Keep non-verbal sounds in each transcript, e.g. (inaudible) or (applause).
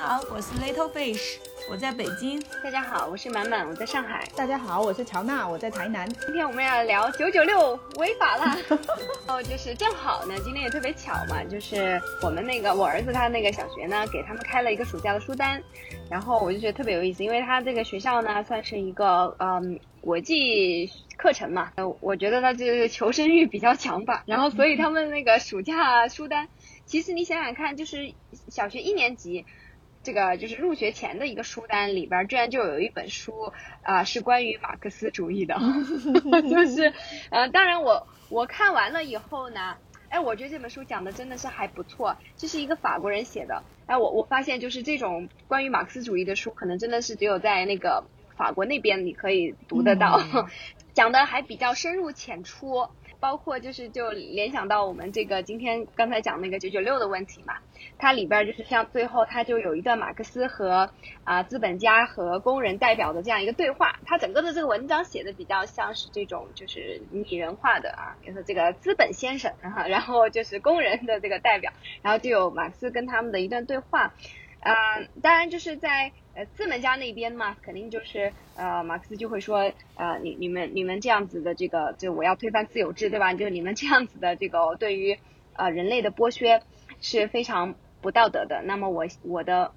好，我是 Little Fish，我在北京。大家好，我是满满，我在上海。大家好，我是乔娜，我在台南。今天我们要聊九九六违法啦。哦，就是正好呢，今天也特别巧嘛，就是我们那个我儿子他那个小学呢，给他们开了一个暑假的书单，然后我就觉得特别有意思，因为他这个学校呢算是一个嗯国际课程嘛，呃，我觉得他就是求生欲比较强吧，然后所以他们那个暑假书单，其实你想想看，就是小学一年级。这个就是入学前的一个书单里边，居然就有一本书啊，是关于马克思主义的，(laughs) (laughs) 就是呃，当然我我看完了以后呢，哎，我觉得这本书讲的真的是还不错，这是一个法国人写的，哎，我我发现就是这种关于马克思主义的书，可能真的是只有在那个法国那边你可以读得到，(laughs) 讲的还比较深入浅出。包括就是就联想到我们这个今天刚才讲那个九九六的问题嘛，它里边就是像最后它就有一段马克思和啊资本家和工人代表的这样一个对话，它整个的这个文章写的比较像是这种就是拟人化的啊，比如说这个资本先生，然后就是工人的这个代表，然后就有马克思跟他们的一段对话。啊，当然就是在呃资本家那边嘛，肯定就是呃马克思就会说，呃你你们你们这样子的这个，就我要推翻自由制，对吧？就你们这样子的这个对于呃人类的剥削是非常不道德的。那么我我的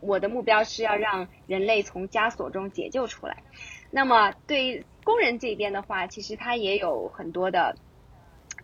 我的目标是要让人类从枷锁中解救出来。那么对于工人这边的话，其实他也有很多的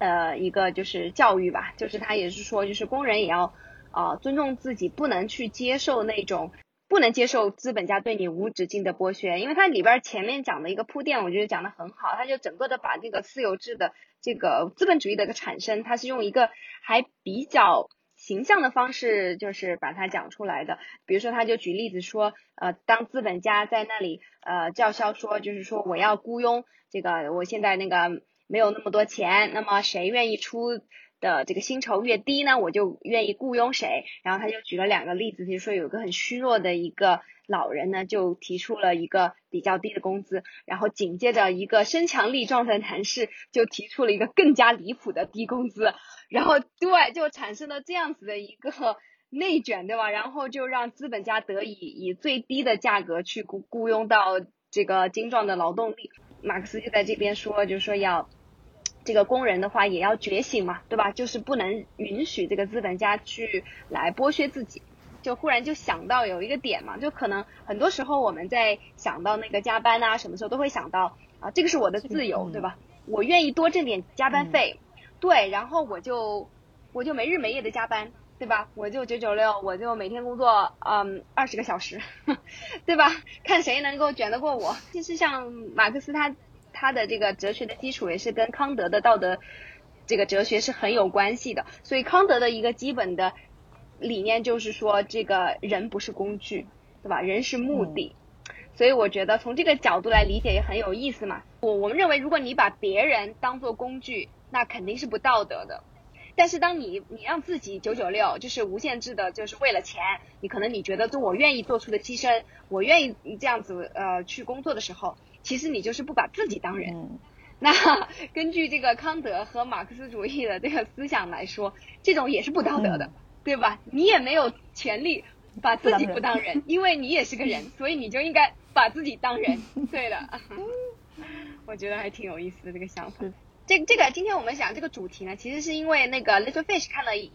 呃一个就是教育吧，就是他也是说，就是工人也要。啊，尊重自己，不能去接受那种，不能接受资本家对你无止境的剥削，因为它里边前面讲的一个铺垫，我觉得讲的很好，他就整个的把这个私有制的这个资本主义的一个产生，它是用一个还比较形象的方式，就是把它讲出来的。比如说，他就举例子说，呃，当资本家在那里呃叫嚣说，就是说我要雇佣这个，我现在那个没有那么多钱，那么谁愿意出？的这个薪酬越低呢，我就愿意雇佣谁。然后他就举了两个例子，比如说有个很虚弱的一个老人呢，就提出了一个比较低的工资。然后紧接着一个身强力壮的男士就提出了一个更加离谱的低工资。然后对，就产生了这样子的一个内卷，对吧？然后就让资本家得以以最低的价格去雇雇佣到这个精壮的劳动力。马克思就在这边说，就说要。这个工人的话也要觉醒嘛，对吧？就是不能允许这个资本家去来剥削自己。就忽然就想到有一个点嘛，就可能很多时候我们在想到那个加班啊，什么时候都会想到啊，这个是我的自由，对吧？我愿意多挣点加班费，对，然后我就我就没日没夜的加班，对吧？我就九九六，我就每天工作嗯二十个小时，(laughs) 对吧？看谁能够卷得过我。其实像马克思他。他的这个哲学的基础也是跟康德的道德这个哲学是很有关系的，所以康德的一个基本的理念就是说，这个人不是工具，对吧？人是目的，所以我觉得从这个角度来理解也很有意思嘛。我我们认为，如果你把别人当做工具，那肯定是不道德的。但是当你你让自己九九六，就是无限制的，就是为了钱，你可能你觉得就我愿意做出的牺牲，我愿意这样子呃去工作的时候。其实你就是不把自己当人，(laughs) 那根据这个康德和马克思主义的这个思想来说，这种也是不道德的，对吧？你也没有权利把自己不当人，因为你也是个人，所以你就应该把自己当人。对的，(laughs) 我觉得还挺有意思的这个想法。这这个今天我们讲这个主题呢，其实是因为那个 Little Fish 看了一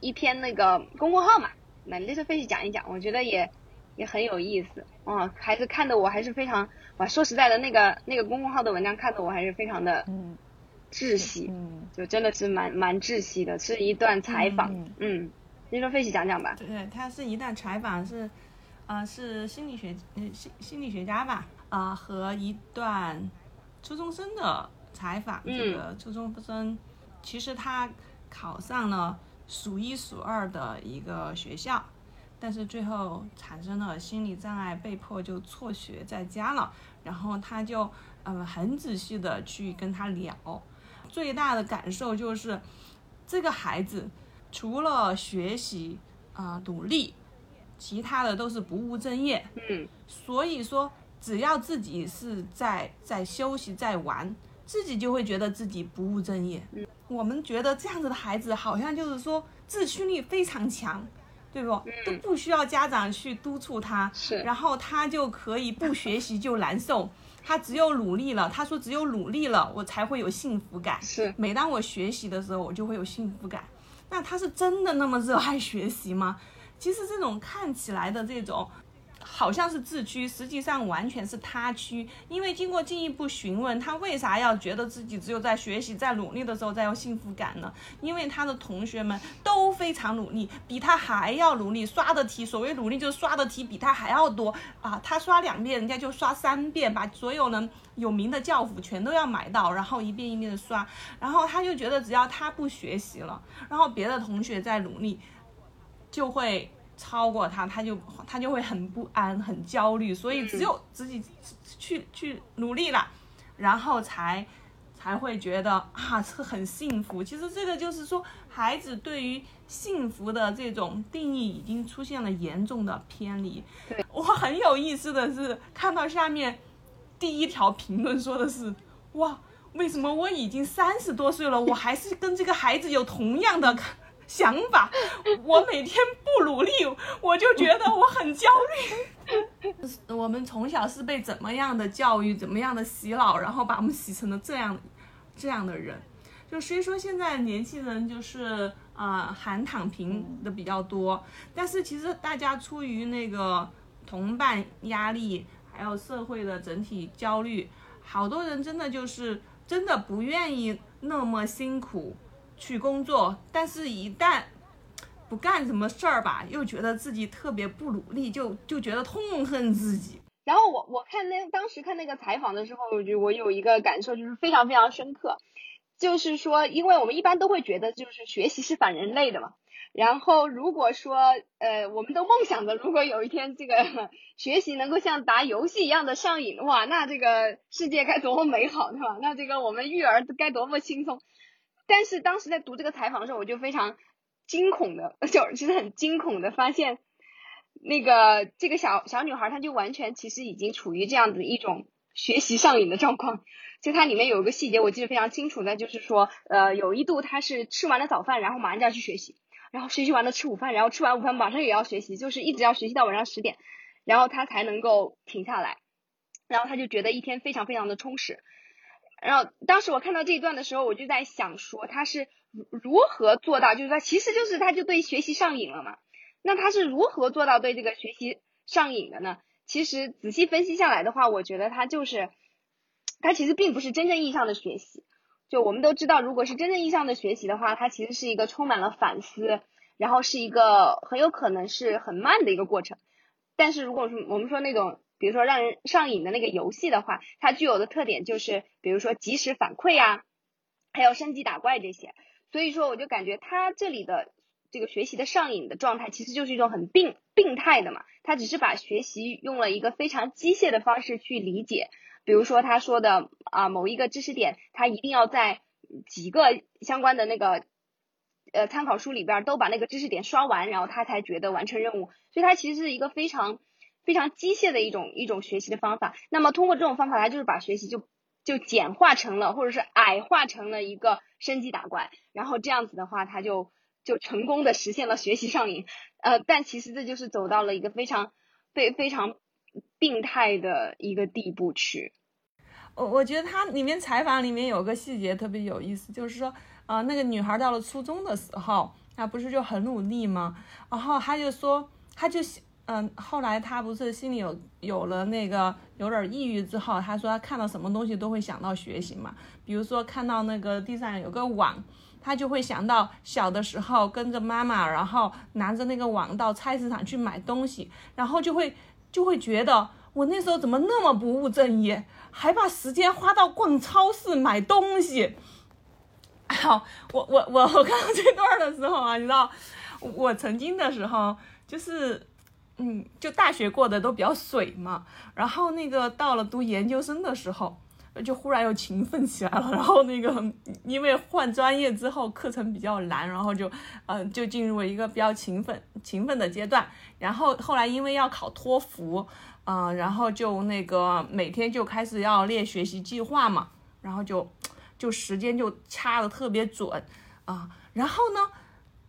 一篇那个公众号嘛，那 Little Fish 讲一讲，我觉得也。也很有意思，啊，还是看的我还是非常，哇，说实在的，那个那个公众号的文章看的我还是非常的窒息，嗯，就真的是蛮蛮窒息的，是一段采访，嗯，你说费喜讲讲吧。对，他是一段采访，是，呃，是心理学，嗯，心心理学家吧，啊，和一段初中生的采访，这个初中生其实他考上了数一数二的一个学校。但是最后产生了心理障碍，被迫就辍学在家了。然后他就嗯很仔细的去跟他聊，最大的感受就是这个孩子除了学习啊努力，其他的都是不务正业。嗯，所以说只要自己是在在休息在玩，自己就会觉得自己不务正业。我们觉得这样子的孩子好像就是说自驱力非常强。对不？都不需要家长去督促他，是，然后他就可以不学习就难受。他只有努力了，他说只有努力了，我才会有幸福感。是，每当我学习的时候，我就会有幸福感。那他是真的那么热爱学习吗？其实这种看起来的这种。好像是自居，实际上完全是他居。因为经过进一步询问，他为啥要觉得自己只有在学习、在努力的时候才有幸福感呢？因为他的同学们都非常努力，比他还要努力，刷的题，所谓努力就是刷的题比他还要多啊！他刷两遍，人家就刷三遍，把所有能有名的教辅全都要买到，然后一遍一遍的刷。然后他就觉得只要他不学习了，然后别的同学在努力，就会。超过他，他就他就会很不安、很焦虑，所以只有自己去去努力了，然后才才会觉得啊，是很幸福。其实这个就是说，孩子对于幸福的这种定义已经出现了严重的偏离。我很有意思的是，看到下面第一条评论说的是，哇，为什么我已经三十多岁了，我还是跟这个孩子有同样的。想法，我每天不努力，我就觉得我很焦虑。我们从小是被怎么样的教育，怎么样的洗脑，然后把我们洗成了这样这样的人。就虽说现在年轻人就是啊喊躺平的比较多，但是其实大家出于那个同伴压力，还有社会的整体焦虑，好多人真的就是真的不愿意那么辛苦。去工作，但是一旦不干什么事儿吧，又觉得自己特别不努力，就就觉得痛恨自己。然后我我看那当时看那个采访的时候，我就我有一个感受，就是非常非常深刻，就是说，因为我们一般都会觉得，就是学习是反人类的嘛。然后如果说，呃，我们都梦想着，如果有一天这个 (laughs) 学习能够像打游戏一样的上瘾的话，那这个世界该多么美好，对吧？那这个我们育儿该多么轻松。但是当时在读这个采访的时候，我就非常惊恐的，就其实很惊恐的发现，那个这个小小女孩，她就完全其实已经处于这样子一种学习上瘾的状况。就它里面有一个细节，我记得非常清楚的，就是说，呃，有一度她是吃完了早饭，然后马上就要去学习，然后学习完了吃午饭，然后吃完午饭马上也要学习，就是一直要学习到晚上十点，然后她才能够停下来，然后她就觉得一天非常非常的充实。然后当时我看到这一段的时候，我就在想说他是如何做到，就是说其实就是他就对学习上瘾了嘛。那他是如何做到对这个学习上瘾的呢？其实仔细分析下来的话，我觉得他就是他其实并不是真正意义上的学习。就我们都知道，如果是真正意义上的学习的话，它其实是一个充满了反思，然后是一个很有可能是很慢的一个过程。但是如果说我们说那种。比如说让人上瘾的那个游戏的话，它具有的特点就是，比如说及时反馈呀，还有升级打怪这些。所以说，我就感觉它这里的这个学习的上瘾的状态，其实就是一种很病病态的嘛。他只是把学习用了一个非常机械的方式去理解。比如说他说的啊，某一个知识点，他一定要在几个相关的那个呃参考书里边都把那个知识点刷完，然后他才觉得完成任务。所以他其实是一个非常。非常机械的一种一种学习的方法，那么通过这种方法，它就是把学习就就简化成了，或者是矮化成了一个升级打怪，然后这样子的话，它就就成功的实现了学习上瘾。呃，但其实这就是走到了一个非常非非常病态的一个地步去。我我觉得他里面采访里面有个细节特别有意思，就是说，呃，那个女孩到了初中的时候，她不是就很努力吗？然后她就说，她就嗯，后来他不是心里有有了那个有点抑郁之后，他说他看到什么东西都会想到学习嘛。比如说看到那个地上有个网，他就会想到小的时候跟着妈妈，然后拿着那个网到菜市场去买东西，然后就会就会觉得我那时候怎么那么不务正业，还把时间花到逛超市买东西。好，我我我我看到这段的时候啊，你知道，我曾经的时候就是。嗯，就大学过得都比较水嘛，然后那个到了读研究生的时候，就忽然又勤奋起来了。然后那个因为换专业之后课程比较难，然后就嗯就进入了一个比较勤奋勤奋的阶段。然后后来因为要考托福，嗯，然后就那个每天就开始要列学习计划嘛，然后就就时间就掐的特别准啊。然后呢？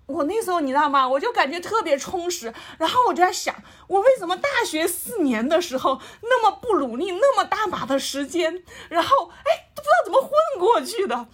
我那时候你知道吗？我就感觉特别充实，然后我就在想，我为什么大学四年的时候那么不努力，那么大把的时间，然后哎都不知道怎么混过去的。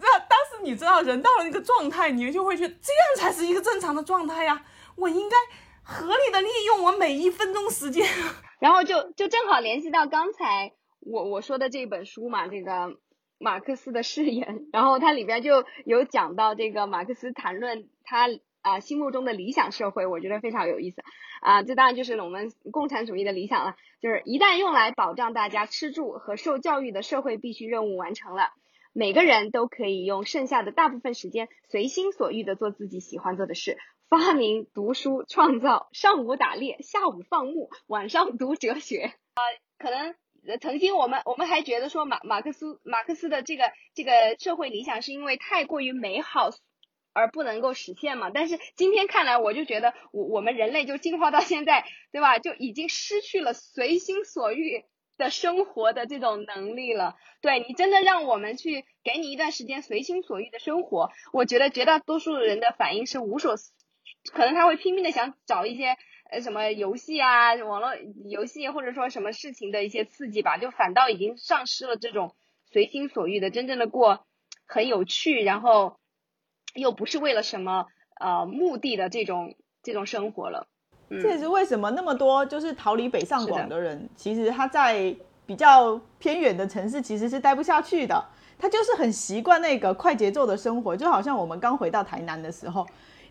那当时你知道，人到了那个状态，你就会觉得这样才是一个正常的状态呀。我应该合理的利用我每一分钟时间。(laughs) 然后就就正好联系到刚才我我说的这本书嘛，这个。马克思的誓言，然后它里边就有讲到这个马克思谈论他啊心目中的理想社会，我觉得非常有意思啊。这当然就是我们共产主义的理想了，就是一旦用来保障大家吃住和受教育的社会必须任务完成了，每个人都可以用剩下的大部分时间随心所欲的做自己喜欢做的事，发明、读书、创造，上午打猎，下午放牧，晚上读哲学啊，可能。曾经我们我们还觉得说马马克思马克思的这个这个社会理想是因为太过于美好而不能够实现嘛？但是今天看来，我就觉得我我们人类就进化到现在，对吧？就已经失去了随心所欲的生活的这种能力了。对你真的让我们去给你一段时间随心所欲的生活，我觉得绝大多数人的反应是无所，可能他会拼命的想找一些。呃，什么游戏啊，网络游戏或者说什么事情的一些刺激吧，就反倒已经丧失了这种随心所欲的真正的过很有趣，然后又不是为了什么呃目的的这种这种生活了。这也是为什么那么多就是逃离北上广的人，其实他在比较偏远的城市其实是待不下去的，他就是很习惯那个快节奏的生活，就好像我们刚回到台南的时候，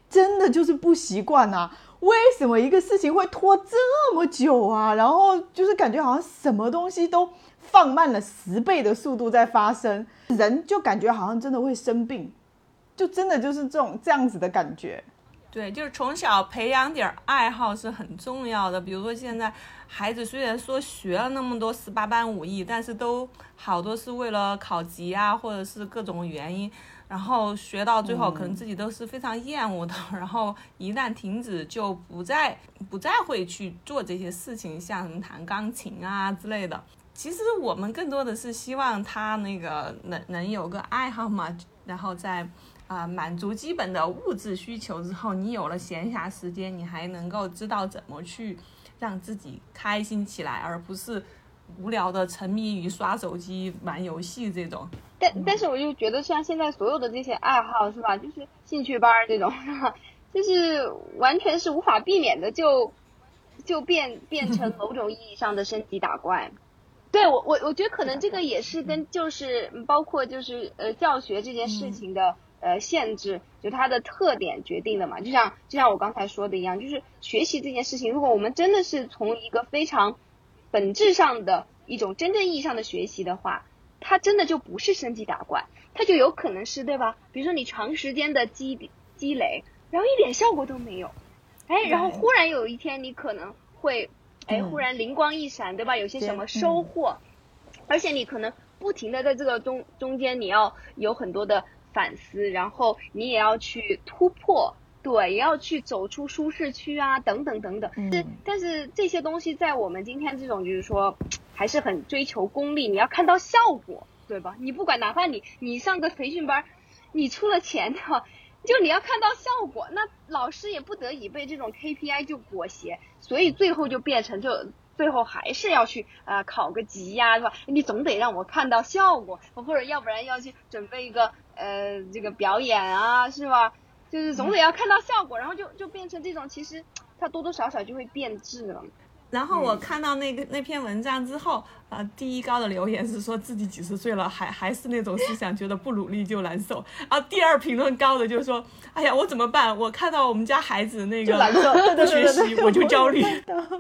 真的就是不习惯啊。为什么一个事情会拖这么久啊？然后就是感觉好像什么东西都放慢了十倍的速度在发生，人就感觉好像真的会生病，就真的就是这种这样子的感觉。对，就是从小培养点爱好是很重要的。比如说现在孩子虽然说学了那么多十八般武艺，但是都好多是为了考级啊，或者是各种原因。然后学到最后，可能自己都是非常厌恶的。(laughs) 然后一旦停止，就不再不再会去做这些事情，像什么弹钢琴啊之类的。其实我们更多的是希望他那个能能有个爱好嘛。然后在啊满足基本的物质需求之后，你有了闲暇时间，你还能够知道怎么去让自己开心起来，而不是。无聊的沉迷于刷手机、玩游戏这种，但但是我就觉得像现在所有的这些爱好是吧，就是兴趣班这种，就是完全是无法避免的，就就变变成某种意义上的升级打怪。(laughs) 对我我我觉得可能这个也是跟就是包括就是呃教学这件事情的呃限制，就它的特点决定的嘛。就像就像我刚才说的一样，就是学习这件事情，如果我们真的是从一个非常本质上的一种真正意义上的学习的话，它真的就不是升级打怪，它就有可能是对吧？比如说你长时间的积积累，然后一点效果都没有，哎，然后忽然有一天你可能会，哎，忽然灵光一闪，对吧？有些什么收获，而且你可能不停的在这个中中间，你要有很多的反思，然后你也要去突破。对，也要去走出舒适区啊，等等等等。是，但是这些东西在我们今天这种就是说，还是很追求功利，你要看到效果，对吧？你不管哪怕你你上个培训班，你出了钱的，就你要看到效果，那老师也不得已被这种 KPI 就裹挟，所以最后就变成就最后还是要去啊考个级呀，是吧？你总得让我看到效果，或者要不然要去准备一个呃这个表演啊，是吧？就是总得要看到效果，然后就就变成这种，其实它多多少少就会变质了。然后我看到那个那篇文章之后，啊，第一高的留言是说自己几十岁了还还是那种思想，觉得不努力就难受。啊，第二评论高的就是说，哎呀，我怎么办？我看到我们家孩子那个 (laughs) 不学习，我就焦虑；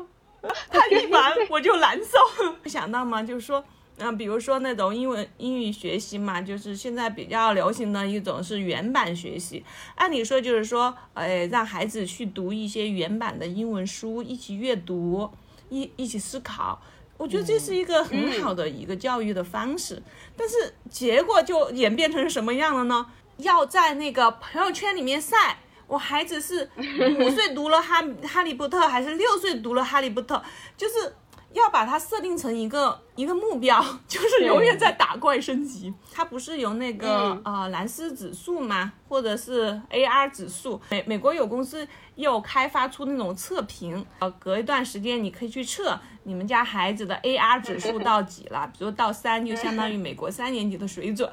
(laughs) 他一玩我就难受。(laughs) 想到吗？就是说。那比如说那种英文英语学习嘛，就是现在比较流行的一种是原版学习。按理说就是说，呃，让孩子去读一些原版的英文书，一起阅读，一一起思考。我觉得这是一个很好的一个教育的方式。但是结果就演变成什么样了呢？要在那个朋友圈里面晒，我孩子是五岁读了哈哈利波特，还是六岁读了哈利波特？就是。要把它设定成一个一个目标，(laughs) 就是永远在打怪升级。它不是有那个呃蓝思指数吗？或者是 AR 指数？美美国有公司又开发出那种测评，呃，隔一段时间你可以去测你们家孩子的 AR 指数到几了，(laughs) 比如到三，就相当于美国三年级的水准。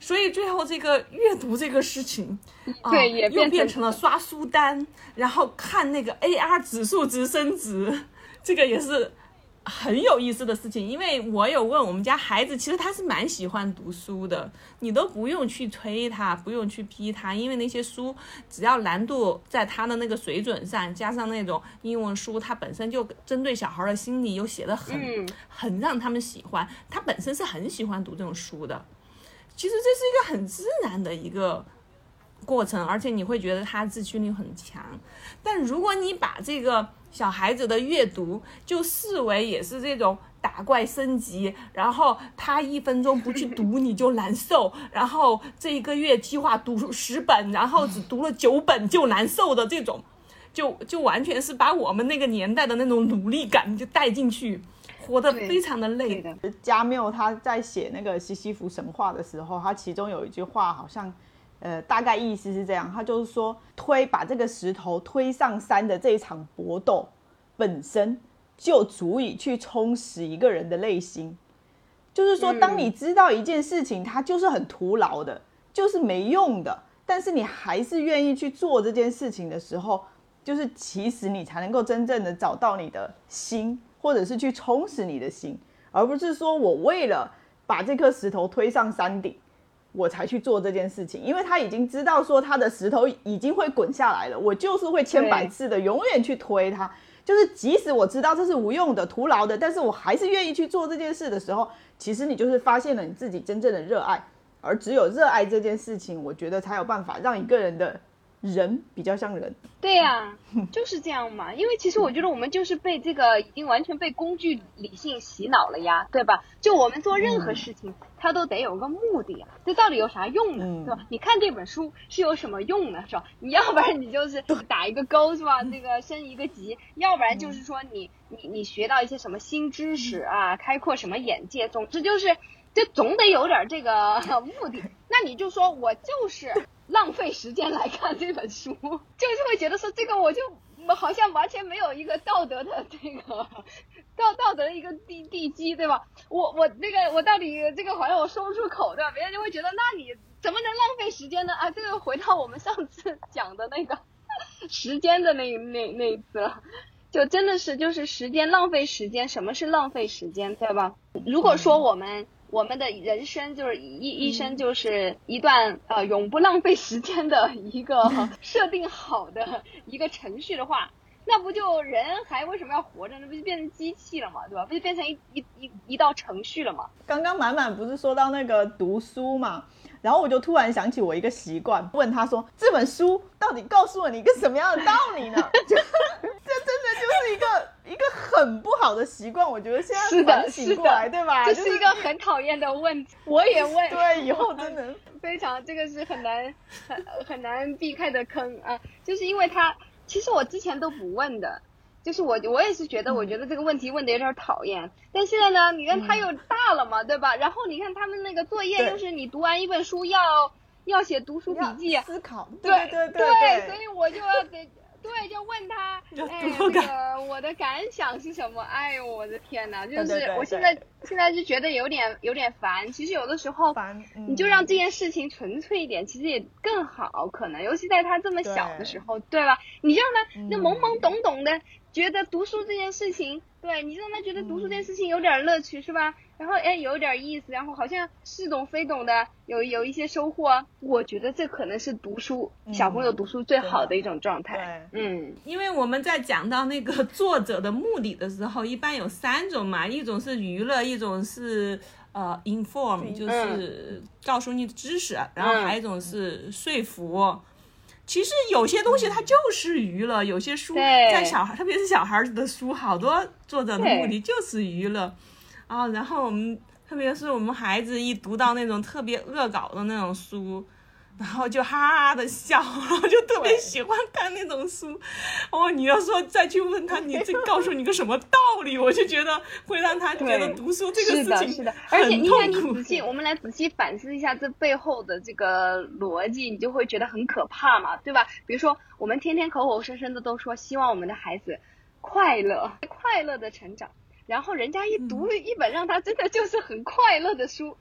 所以最后这个阅读这个事情，(laughs) 对，也又变成了刷书单，然后看那个 AR 指数值升值，这个也是很有意思的事情。因为我有问我们家孩子，其实他是蛮喜欢读书的，你都不用去催他，不用去逼他，因为那些书只要难度在他的那个水准上，加上那种英文书，它本身就针对小孩的心理又写的很很让他们喜欢，他本身是很喜欢读这种书的。其实这是一个很自然的一个过程，而且你会觉得他自驱力很强。但如果你把这个小孩子的阅读就视为也是这种打怪升级，然后他一分钟不去读你就难受，然后这一个月计划读十本，然后只读了九本就难受的这种，就就完全是把我们那个年代的那种努力感就带进去。活得非常的累的。加缪他在写那个西西弗神话的时候，他其中有一句话，好像，呃，大概意思是这样，他就是说，推把这个石头推上山的这一场搏斗，本身就足以去充实一个人的内心。就是说，当你知道一件事情，它就是很徒劳的，就是没用的，但是你还是愿意去做这件事情的时候，就是其实你才能够真正的找到你的心。或者是去充实你的心，而不是说我为了把这颗石头推上山顶，我才去做这件事情。因为他已经知道说他的石头已经会滚下来了，我就是会千百次的永远去推它。就是即使我知道这是无用的、徒劳的，但是我还是愿意去做这件事的时候，其实你就是发现了你自己真正的热爱。而只有热爱这件事情，我觉得才有办法让一个人的。人比较像人，对呀，(laughs) 就是这样嘛。因为其实我觉得我们就是被这个已经完全被工具理性洗脑了呀，对吧？就我们做任何事情，它都得有个目的啊。这到底有啥用呢？对吧？你看这本书是有什么用呢？是吧？你要不然你就是打一个勾，是吧？那个升一个级，要不然就是说你你你学到一些什么新知识啊，开阔什么眼界。总之就是，就总得有点这个目的。那你就说我就是。浪费时间来看这本书，就是会觉得说这个我就好像完全没有一个道德的 (laughs) 这个道道德的一个地地基，对吧？我我那个我到底这个好像我说不出口，对吧？别人就会觉得那你怎么能浪费时间呢？啊，这个回到我们上次讲的那个 (laughs) 时间的那那那一次了，就真的是就是时间浪费时间，什么是浪费时间，对吧？如果说我们。我们的人生就是一一生就是一段呃永不浪费时间的一个 (laughs) 设定好的一个程序的话，那不就人还为什么要活着？那不就变成机器了嘛，对吧？不就变成一一一一道程序了嘛？刚刚满满不是说到那个读书嘛？然后我就突然想起我一个习惯，问他说：“这本书到底告诉了你一个什么样的道理呢？” (laughs) 就 (laughs) 这真的就是一个一个很不好的习惯。我觉得现在反省过来，对吧？这是一个很讨厌的问题。(laughs) 我也问。对，以后真的非常这个是很难很很难避开的坑啊！就是因为他其实我之前都不问的。就是我，我也是觉得，我觉得这个问题问的有点讨厌。但现在呢，你看他又大了嘛，对吧？然后你看他们那个作业，又是你读完一本书要要写读书笔记、思考，对对对，所以我就要得。对，就问他，(laughs) 哎，那个我的感想是什么？哎呦，我的天哪！就是我现在现在就觉得有点有点烦。其实有的时候，你就让这件事情纯粹一点，其实也更好。可能尤其在他这么小的时候，对吧？你让他那懵懵懂懂的。觉得读书这件事情，对你让他觉得读书这件事情有点乐趣，是吧？然后哎，有点意思，然后好像似懂非懂的，有有一些收获。我觉得这可能是读书小朋友读书最好的一种状态。嗯，因为我们在讲到那个作者的目的的时候，一般有三种嘛，一种是娱乐，一种是呃 inform，就是告诉你的知识，然后还有一种是说服。其实有些东西它就是娱乐，有些书在小孩，特别是小孩子的书，好多作者的目的就是娱乐。啊，然后我们特别是我们孩子一读到那种特别恶搞的那种书，然后就哈哈的笑，(laughs) 然后就特别喜欢看那种书。哦，你要说再去问他，你这告诉你个什么道理，我就觉得会让他觉得读书这个事情是的，而且你看你仔细，我们来仔细反思一下这背后的这个逻辑，你就会觉得很可怕嘛，对吧？比如说，我们天天口口声声的都说希望我们的孩子快乐、快乐的成长，然后人家一读一本让他真的就是很快乐的书。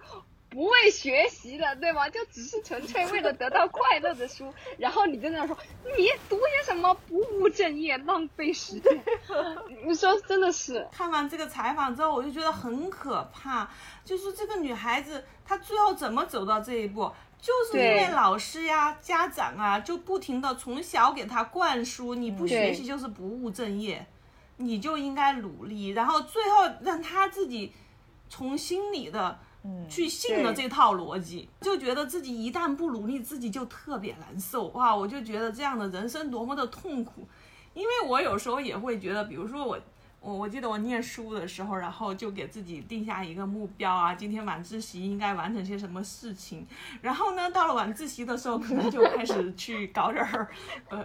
不为学习的，对吗？就只是纯粹为了得到快乐的书，(laughs) 然后你在那说你读些什么不务正业、浪费时间，(laughs) 你说真的是？看完这个采访之后，我就觉得很可怕。就是这个女孩子，她最后怎么走到这一步？就是因为老师呀、家长啊，就不停的从小给她灌输，你不学习就是不务正业，你就应该努力，然后最后让她自己从心里的。去信了这套逻辑，就觉得自己一旦不努力，自己就特别难受哇！我就觉得这样的人生多么的痛苦，因为我有时候也会觉得，比如说我。我我记得我念书的时候，然后就给自己定下一个目标啊，今天晚自习应该完成些什么事情。然后呢，到了晚自习的时候，可能就开始去搞点儿，呃，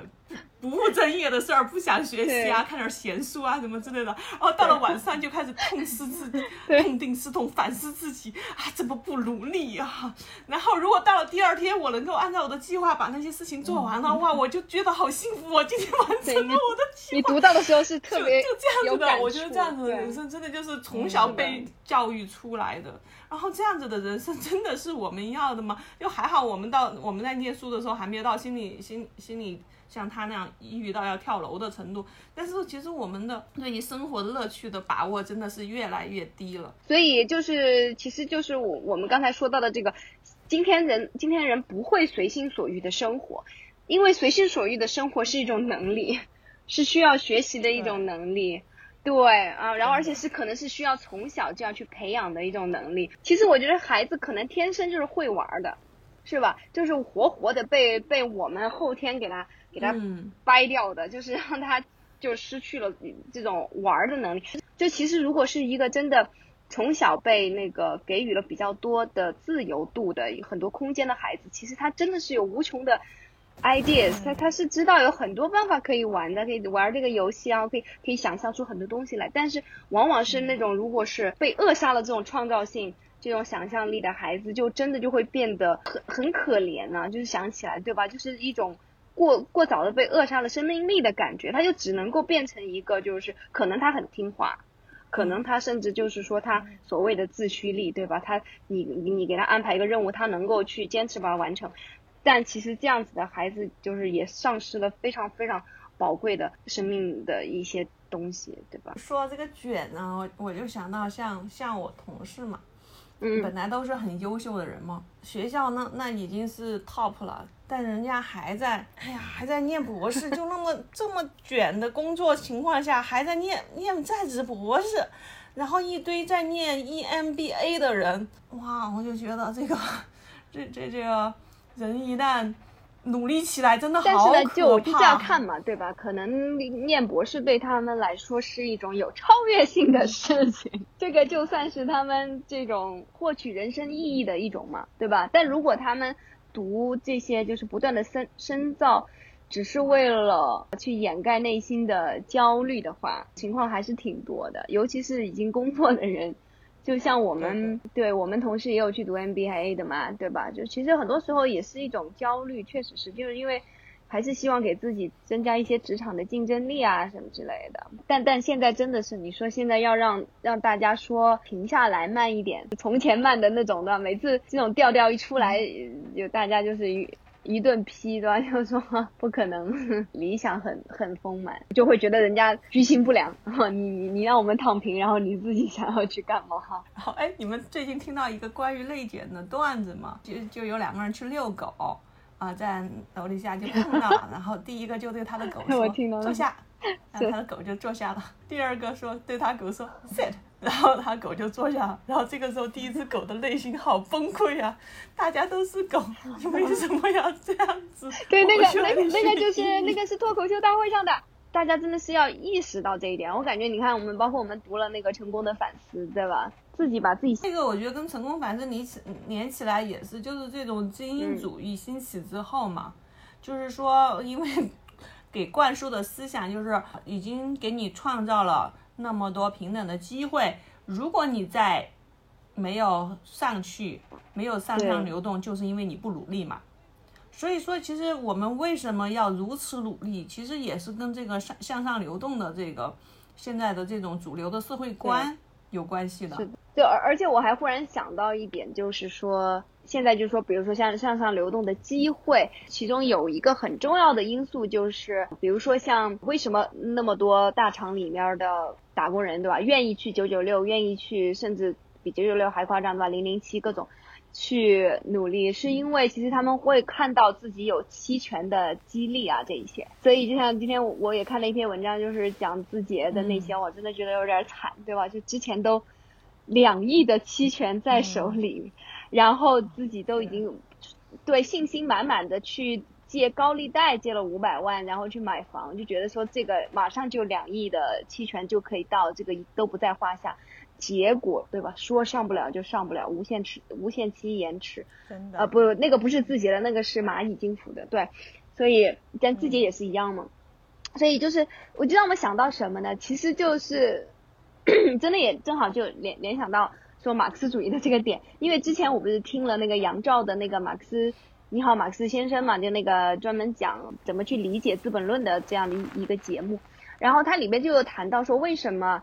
不务正业的事儿，不想学习啊，看点闲书啊什么之类的。然后到了晚上就开始痛思自己，(laughs) 痛定思痛，反思自己啊，怎么不努力呀？然后如果到了第二天，我能够按照我的计划把那些事情做完的话，我就觉得好幸福，我今天完成了我的计划。你读到的时候是特别就这样子的。我觉得这样子的人生真的就是从小被教育出来的，然后这样子的人生真的是我们要的吗？就还好，我们到我们在念书的时候还没有到心理心心理像他那样抑郁到要跳楼的程度，但是其实我们的对于生活乐趣的把握真的是越来越低了。所以就是，其实就是我我们刚才说到的这个，今天人今天人不会随心所欲的生活，因为随心所欲的生活是一种能力。是需要学习的一种能力，对啊，然后而且是可能是需要从小就要去培养的一种能力。其实我觉得孩子可能天生就是会玩的，是吧？就是活活的被被我们后天给他给他掰掉的，就是 (laughs) 让他就失去了这种玩的能力。就其实如果是一个真的从小被那个给予了比较多的自由度的很多空间的孩子，其实他真的是有无穷的。ideas，他他是知道有很多办法可以玩的，可以玩这个游戏啊，可以可以想象出很多东西来。但是往往是那种如果是被扼杀了这种创造性、这种想象力的孩子，就真的就会变得很很可怜呢。就是想起来，对吧？就是一种过过早的被扼杀了生命力的感觉，他就只能够变成一个，就是可能他很听话，可能他甚至就是说他所谓的自驱力，对吧？他你你给他安排一个任务，他能够去坚持把它完成。但其实这样子的孩子，就是也丧失了非常非常宝贵的生命的一些东西，对吧？说到这个卷呢，我我就想到像像我同事嘛，本来都是很优秀的人嘛，学校那那已经是 top 了，但人家还在，哎呀，还在念博士，就那么这么卷的工作情况下，还在念念在职博士，然后一堆在念 EMBA 的人，哇，我就觉得这个，(laughs) 这这这个。人一旦努力起来，真的好。但是呢，就这样看嘛，对吧？可能念博士对他们来说是一种有超越性的事情，这个就算是他们这种获取人生意义的一种嘛，对吧？但如果他们读这些，就是不断的深深造，只是为了去掩盖内心的焦虑的话，情况还是挺多的，尤其是已经工作的人。就像我们，对我们同事也有去读 MBA 的嘛，对吧？就其实很多时候也是一种焦虑，确实是，就是因为还是希望给自己增加一些职场的竞争力啊什么之类的。但但现在真的是，你说现在要让让大家说停下来慢一点，从前慢的那种的，每次这种调调一出来，有大家就是。一顿批对吧？就说不可能，(laughs) 理想很很丰满，就会觉得人家居心不良。(laughs) 你你你让我们躺平，然后你自己想要去干嘛？哈。(laughs) 好，哎，你们最近听到一个关于内卷的段子吗？就就有两个人去遛狗，啊，在楼底下就碰到了，然后第一个就对他的狗说坐下，然后他的狗就坐下了。第二个说对他狗说 sit。然后他狗就坐下，然后这个时候第一只狗的内心好崩溃啊！大家都是狗，你为什么要这样子？(laughs) 对，那个那个那个就是那个是脱口秀大会上的。大家真的是要意识到这一点。我感觉你看，我们包括我们读了那个成功的反思，对吧？自己把自己这个，我觉得跟成功反思连起连起来也是，就是这种精英主义兴起之后嘛，就是说，因为给灌输的思想就是已经给你创造了那么多平等的机会，如果你在没有上去，没有向上流动，就是因为你不努力嘛。所以说，其实我们为什么要如此努力，其实也是跟这个向向上流动的这个现在的这种主流的社会观有关系的。是的，就而而且我还忽然想到一点，就是说现在就是说，比如说像向上流动的机会，其中有一个很重要的因素就是，比如说像为什么那么多大厂里面的打工人，对吧？愿意去九九六，愿意去，甚至比九九六还夸张，对吧？零零七各种。去努力，是因为其实他们会看到自己有期权的激励啊，这一些。所以就像今天我也看了一篇文章，就是讲字节的那些，我真的觉得有点惨，对吧？就之前都两亿的期权在手里，然后自己都已经对信心满满的去借高利贷借了五百万，然后去买房，就觉得说这个马上就两亿的期权就可以到，这个都不在话下。结果对吧？说上不了就上不了，无限期无限期延迟。真的啊，不，那个不是字节的，那个是蚂蚁金服的。对，所以但字节也是一样嘛。所以就是，我就让我们想到什么呢？其实就是 (coughs) 真的也正好就联联想到说马克思主义的这个点，因为之前我不是听了那个杨照的那个马克思你好马克思先生嘛，就那个专门讲怎么去理解《资本论》的这样的一个节目，然后它里面就有谈到说为什么。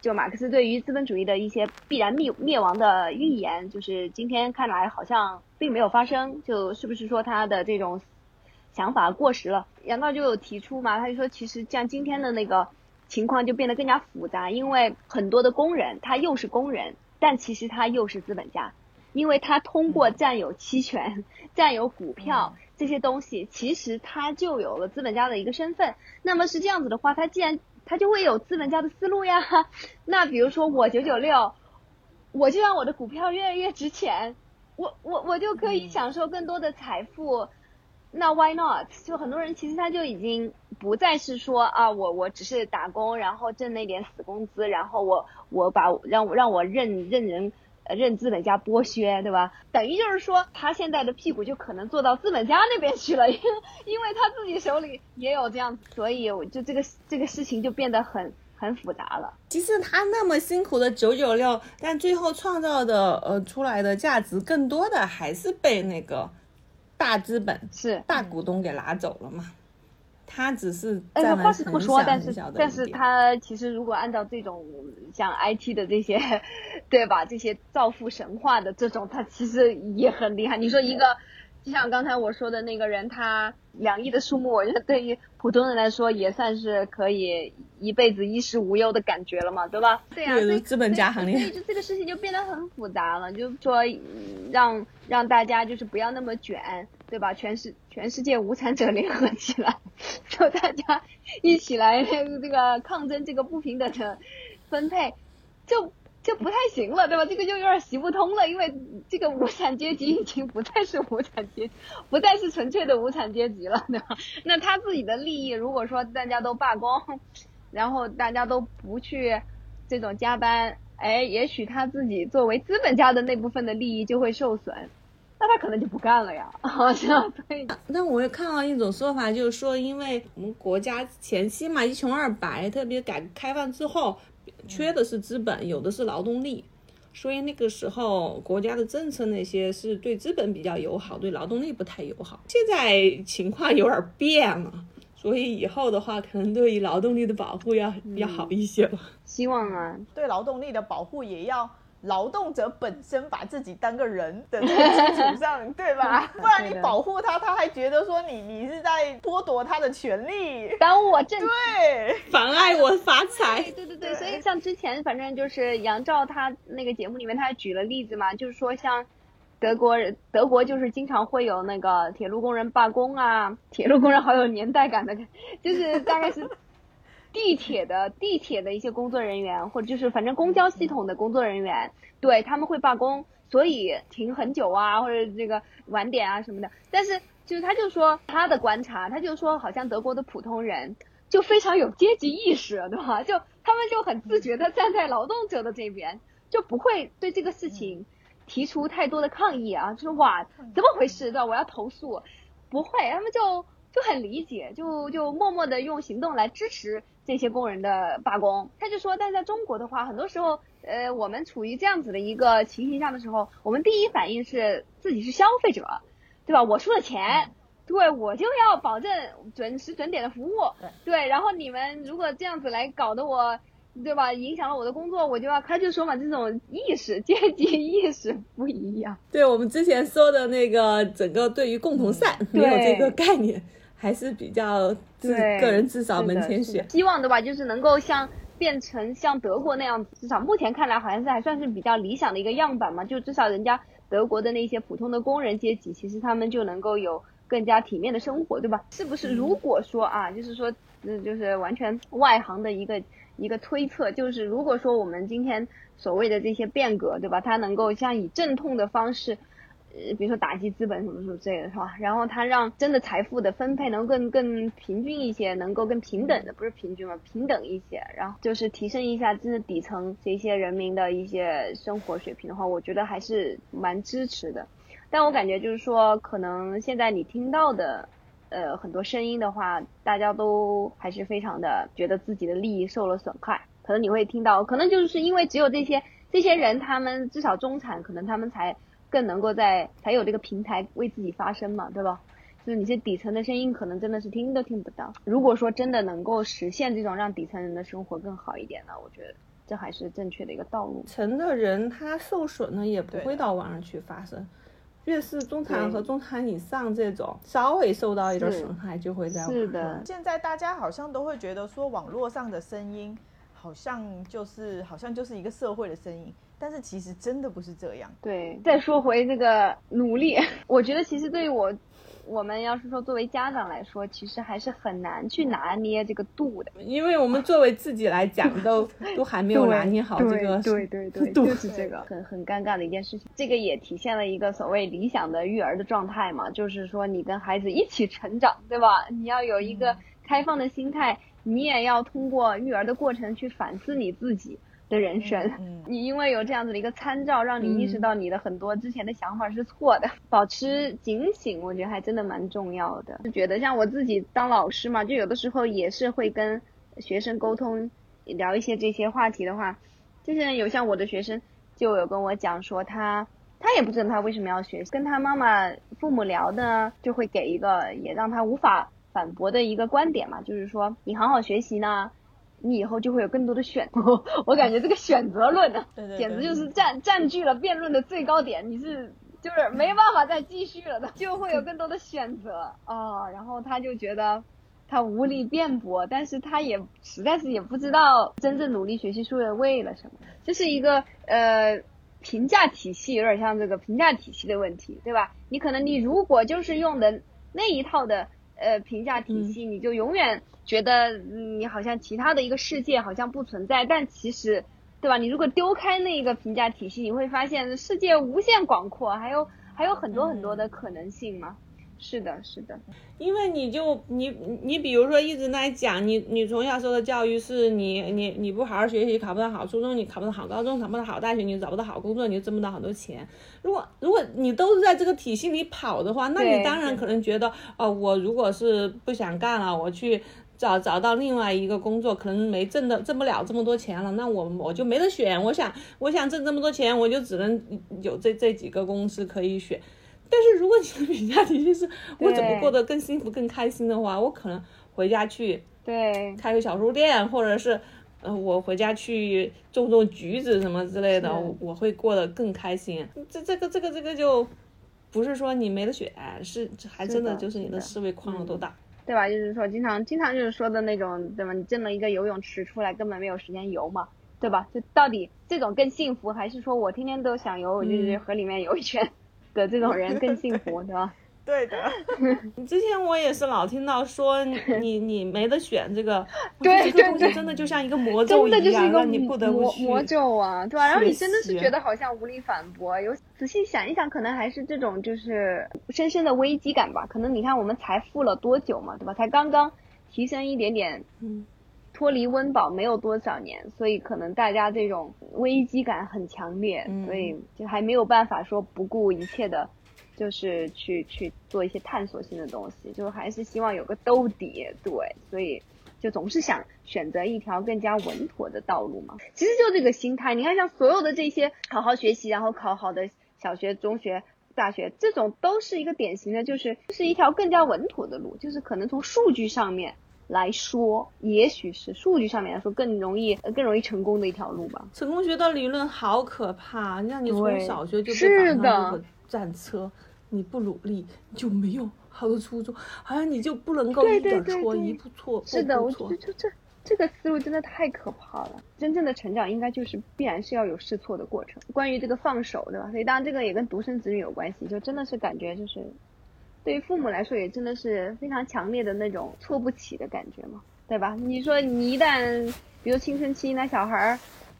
就马克思对于资本主义的一些必然灭灭亡的预言，就是今天看来好像并没有发生，就是不是说他的这种想法过时了？杨照就有提出嘛，他就说其实像今天的那个情况就变得更加复杂，因为很多的工人他又是工人，但其实他又是资本家，因为他通过占有期权、(laughs) 占有股票这些东西，其实他就有了资本家的一个身份。那么是这样子的话，他既然他就会有资本家的思路呀。(laughs) 那比如说我九九六，我就让我的股票越来越值钱，我我我就可以享受更多的财富。那 why not？就很多人其实他就已经不再是说啊，我我只是打工，然后挣那点死工资，然后我我把让我让我任任人。任资本家剥削，对吧？等于就是说，他现在的屁股就可能坐到资本家那边去了，因因为他自己手里也有这样，所以我就这个这个事情就变得很很复杂了。其实他那么辛苦的九九六，但最后创造的呃出来的价值，更多的还是被那个大资本是大股东给拿走了嘛。他只是哎，话是这么说，但是但是他其实如果按照这种像 IT 的这些，对吧？这些造富神话的这种，他其实也很厉害。你说一个，就像刚才我说的那个人，他两亿的数目，我觉得对于普通人来说也算是可以一辈子衣食无忧的感觉了嘛，对吧？对呀，所以资本家很厉害，所以就这个事情就变得很复杂了，就是说让让大家就是不要那么卷。对吧？全世全世界无产者联合起来，就大家一起来这个抗争这个不平等的分配，就就不太行了，对吧？这个就有点行不通了，因为这个无产阶级已经不再是无产阶级，不再是纯粹的无产阶级了，对吧？那他自己的利益，如果说大家都罢工，然后大家都不去这种加班，哎，也许他自己作为资本家的那部分的利益就会受损。那他可能就不干了呀，(laughs) 好像对。但我也看到一种说法，就是说，因为我们国家前期嘛一穷二白，特别改革开放之后，缺的是资本，有的是劳动力，所以那个时候国家的政策那些是对资本比较友好，对劳动力不太友好。现在情况有点变了，所以以后的话，可能对于劳动力的保护要要好一些了。希望啊，对劳动力的保护也要。劳动者本身把自己当个人的基础上，对吧？(laughs) 不然你保护他，他还觉得说你你是在剥夺他的权利，耽误我挣对，妨碍我发财。对对对，所以像之前反正就是杨照他那个节目里面他还举了例子嘛，就是说像德国德国就是经常会有那个铁路工人罢工啊，(laughs) 铁路工人好有年代感的，就是大概是。地铁的地铁的一些工作人员，或者就是反正公交系统的工作人员，对他们会罢工，所以停很久啊，或者这个晚点啊什么的。但是就是他就说他的观察，他就说好像德国的普通人就非常有阶级意识，对吧？就他们就很自觉的站在劳动者的这边，就不会对这个事情提出太多的抗议啊，就是哇，怎么回事，对吧？我要投诉，不会，他们就就很理解，就就默默的用行动来支持这些工人的罢工。他就说，但在中国的话，很多时候，呃，我们处于这样子的一个情形下的时候，我们第一反应是自己是消费者，对吧？我出了钱。对，我就要保证准时准点的服务。对，然后你们如果这样子来搞得我，对吧？影响了我的工作，我就要他就说嘛，这种意识阶级意识不一样。对我们之前说的那个整个对于共同善没有这个概念，还是比较自个人至少门前雪。希望的吧，就是能够像变成像德国那样，至少目前看来好像是还算是比较理想的一个样板嘛。就至少人家德国的那些普通的工人阶级，其实他们就能够有。更加体面的生活，对吧？是不是？如果说啊，就是说，嗯，就是完全外行的一个一个推测，就是如果说我们今天所谓的这些变革，对吧？它能够像以阵痛的方式，呃，比如说打击资本什么什么之类的，是吧？然后它让真的财富的分配能更更平均一些，能够更平等的，不是平均嘛，平等一些，然后就是提升一下真的底层这些人民的一些生活水平的话，我觉得还是蛮支持的。但我感觉就是说，可能现在你听到的，呃，很多声音的话，大家都还是非常的觉得自己的利益受了损害。可能你会听到，可能就是因为只有这些这些人，他们至少中产，可能他们才更能够在才有这个平台为自己发声嘛，对吧？就是你这底层的声音，可能真的是听都听不到。如果说真的能够实现这种让底层人的生活更好一点呢，我觉得这还是正确的一个道路。层的人他受损呢，也不会到网上去发声。越是中产和中产以上这种稍微受到一点损害，就会在是的。现在大家好像都会觉得说，网络上的声音好像就是好像就是一个社会的声音，但是其实真的不是这样。对，再说回这个努力，(laughs) 我觉得其实对于我。我们要是说作为家长来说，其实还是很难去拿捏这个度的，因为我们作为自己来讲，(laughs) 都都还没有拿捏好这个对对对，(laughs) 就是这个很很尴尬的一件事情。这个也体现了一个所谓理想的育儿的状态嘛，就是说你跟孩子一起成长，对吧？你要有一个开放的心态，你也要通过育儿的过程去反思你自己。的人生，(laughs) 你因为有这样子的一个参照，让你意识到你的很多之前的想法是错的，保持警醒，我觉得还真的蛮重要的。就觉得像我自己当老师嘛，就有的时候也是会跟学生沟通，聊一些这些话题的话，就是有像我的学生就有跟我讲说，他他也不知道他为什么要学，跟他妈妈父母聊呢，就会给一个也让他无法反驳的一个观点嘛，就是说你好好学习呢。你以后就会有更多的选择，(laughs) 我感觉这个选择论呢，简直就是占占据了辩论的最高点。你是就是没办法再继续了的，就会有更多的选择啊。然后他就觉得他无力辩驳，但是他也实在是也不知道真正努力学习数学为了什么。这是一个呃评价体系，有点像这个评价体系的问题，对吧？你可能你如果就是用的那一套的呃评价体系，你就永远。觉得你好像其他的一个世界好像不存在，但其实，对吧？你如果丢开那个评价体系，你会发现世界无限广阔，还有还有很多很多的可能性嘛。是的，是的，因为你就你你比如说一直在讲你你从小受的教育是你你你不好好学习考不上好初中，你考不上好高中，考不上好大学，你找不到好工作，你就挣不到很多钱。如果如果你都是在这个体系里跑的话，那你当然可能觉得哦，我如果是不想干了，我去。找找到另外一个工作，可能没挣的挣不了这么多钱了，那我我就没得选。我想我想挣这么多钱，我就只能有这这几个公司可以选。但是如果你的评价体系是 (laughs) 我怎么过得更幸福、更开心的话，我可能回家去对开个小书店，或者是呃我回家去种种橘子什么之类的，我会过得更开心。这这个这个这个就不是说你没得选，是还真的就是你的思维宽有多大。对吧？就是说，经常经常就是说的那种，对吧？你挣了一个游泳池出来，根本没有时间游嘛，对吧？就到底这种更幸福，还是说我天天都想游，我就河里面游一圈的这种人更幸福，对吧？(laughs) 对的，(laughs) 之前我也是老听到说你你没得选这个，(laughs) 对对对，真的就像一个魔咒一样，让你不得不去魔咒啊，对吧？然后你真的是觉得好像无力反驳，有仔细想一想，可能还是这种就是深深的危机感吧。可能你看我们才富了多久嘛，对吧？才刚刚提升一点点，嗯，脱离温饱没有多少年，所以可能大家这种危机感很强烈，嗯所以就还没有办法说不顾一切的，就是去去做一些探索性的东西，就还是希望有个兜底，对，所以就总是想选择一条更加稳妥的道路嘛。其实就这个心态，你看像所有的这些好好学习，然后考好的小学、中学。大学这种都是一个典型的，就是是一条更加稳妥的路，就是可能从数据上面来说，也许是数据上面来说更容易、呃更容易成功的一条路吧。成功学的理论好可怕，让你从小学就被是绑上的这个战车，你不努力你就没有好的初衷，好像你就不能够对一点错一步错是的，我觉得这这这个思路真的太可怕了。真正的成长应该就是必然是要有试错的过程。关于这个放手，对吧？所以当然这个也跟独生子女有关系，就真的是感觉就是，对于父母来说也真的是非常强烈的那种错不起的感觉嘛，对吧？你说你一旦比如青春期那小孩儿。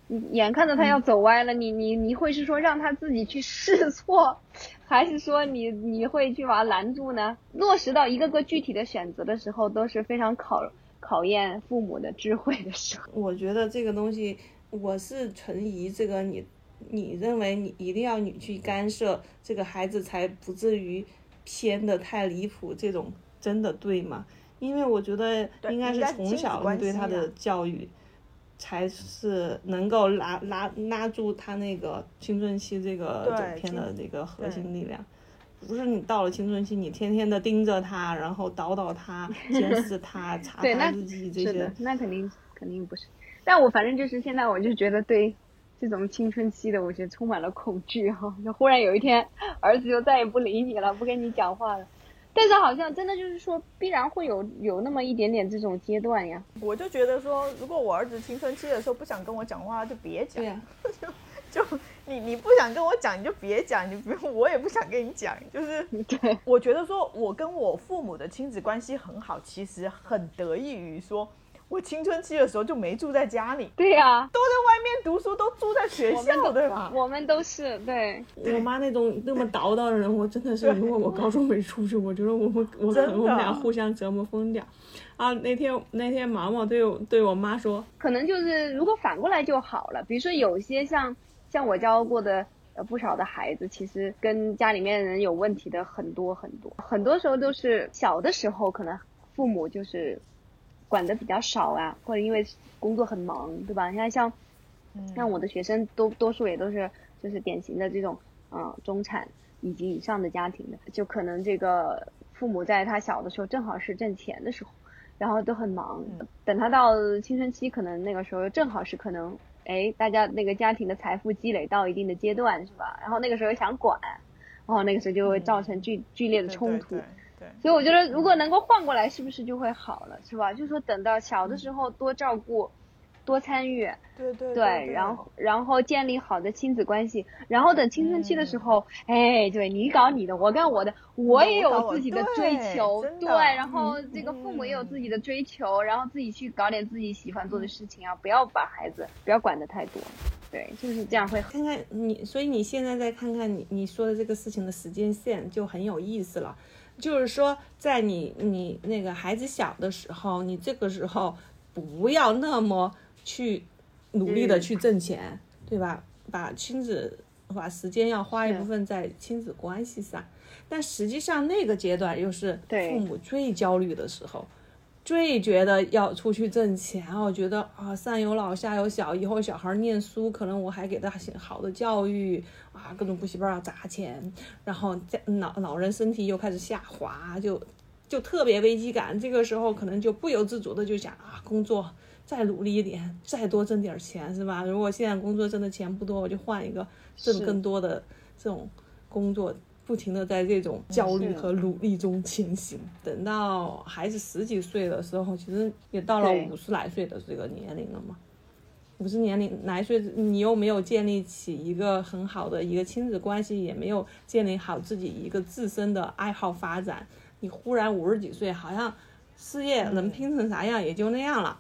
你眼看着他要走歪了，你你你会是说让他自己去试错，还是说你你会去把他拦住呢？落实到一个个具体的选择的时候，都是非常考考验父母的智慧的时候。(laughs) 我觉得这个东西，我是存疑这个你，你认为你一定要你去干涉这个孩子才不至于偏的太离谱，这种真的对吗？因为我觉得应该是从小你对他的啊教育，才是能够拉拉拉住他那个青春期这个整片的这个核心力量。不是你到了青春期，你天天的盯着他，然后叨叨他、(laughs) 监视他、查对，那他日记这些那肯定肯定不是。但我反正就是现在，我就觉得对这种青春期的，我觉得充满了恐惧哈、就忽然有一天，儿子就再也不理你了，不跟你讲话了。但是好像真的就是说，必然会有有那么一点点这种阶段呀。我就觉得说，如果我儿子青春期的时候不想跟我讲话，就别讲对。(laughs) 呀、就你你不想跟我讲，你就别讲，你不用，我也不想跟你讲。就是对，我觉得说，我跟我父母的亲子关系很好，其实很得益于说，我青春期的时候就没住在家里，对呀、都在外面读书，都住在学校，对吧？我们都是对，我妈那种那么叨叨的人，我真的是，如果我高中没出去，我觉得我们 (laughs) 我可能我们俩互相折磨疯掉。啊，那天那天毛毛对我对我妈说，可能就是如果反过来就好了。比如说有些像像我教过的呃不少的孩子，其实跟家里面人有问题的很多很多，很多时候都是小的时候可能父母就是管的比较少啊，或者因为工作很忙，对吧？你看像像我的学生多多数也都是就是典型的这种嗯、呃中产以及以上的家庭的，就可能这个父母在他小的时候正好是挣钱的时候，然后都很忙。等他到青春期，可能那个时候正好是可能，哎，大家那个家庭的财富积累到一定的阶段，是吧？然后那个时候想管，然后那个时候就会造成剧、剧烈的冲突。对对所以我觉得，如果能够换过来，是不是就会好了，是吧？就是说，等到小的时候多照顾，多参与，对对对，然后然后建立好的亲子关系，然后等青春期的时候，哎，对你搞你的，我干我的，我也有自己的追求，对，对然后这个父母也有自己的追求，然后自己去搞点自己喜欢做的事情啊，不要把孩子不要管得太多，对，就是这样会看看你，所以你现在再看看你你说的这个事情的时间线就很有意思了。就是说，在你你那个孩子小的时候，你这个时候不要那么去努力的嗯去挣钱，对吧？把亲子把时间要花一部分在亲子关系上。但实际上那个阶段又是父母最焦虑的时候。最觉得要出去挣钱，我觉得啊，上有老下有小，以后小孩念书，可能我还给他好的教育啊，各种补习班要砸钱，然后在老老人身体又开始下滑，就就特别危机感。这个时候可能就不由自主的就想啊，工作再努力一点，再多挣点钱，是吧？如果现在工作挣的钱不多，我就换一个挣更多的这种工作。不停的在这种焦虑和努力中前行，等到孩子十几岁的时候，其实也到了五十来岁的这个年龄了嘛。五十年龄来岁，你又没有建立起一个很好的一个亲子关系，也没有建立好自己一个自身的爱好发展，你忽然五十几岁，好像事业能拼成啥样也就那样了。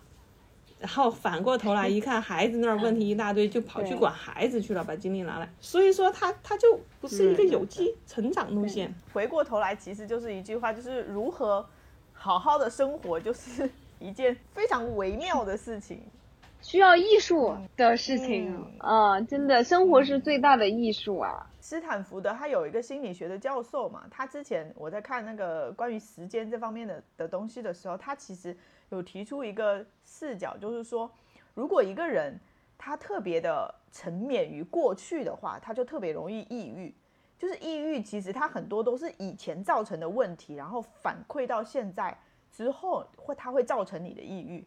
然后反过头来一看，(laughs) 孩子那儿问题一大堆，就跑去管孩子去了，把精力拿来。所以说他他就不是一个有机成长路线。回过头来，其实就是一句话，就是如何好好的生活，就是 (laughs) 一件非常微妙的事情。(laughs) 需要艺术的事情啊，真的，生活是最大的艺术啊。斯坦福的他有一个心理学的教授嘛，他之前我在看那个关于时间这方面的的东西的时候，他其实有提出一个视角，就是说，如果一个人他特别的沉湎于过去的话，他就特别容易抑郁。就是抑郁，其实它很多都是以前造成的问题，然后反馈到现在之后，会它会造成你的抑郁。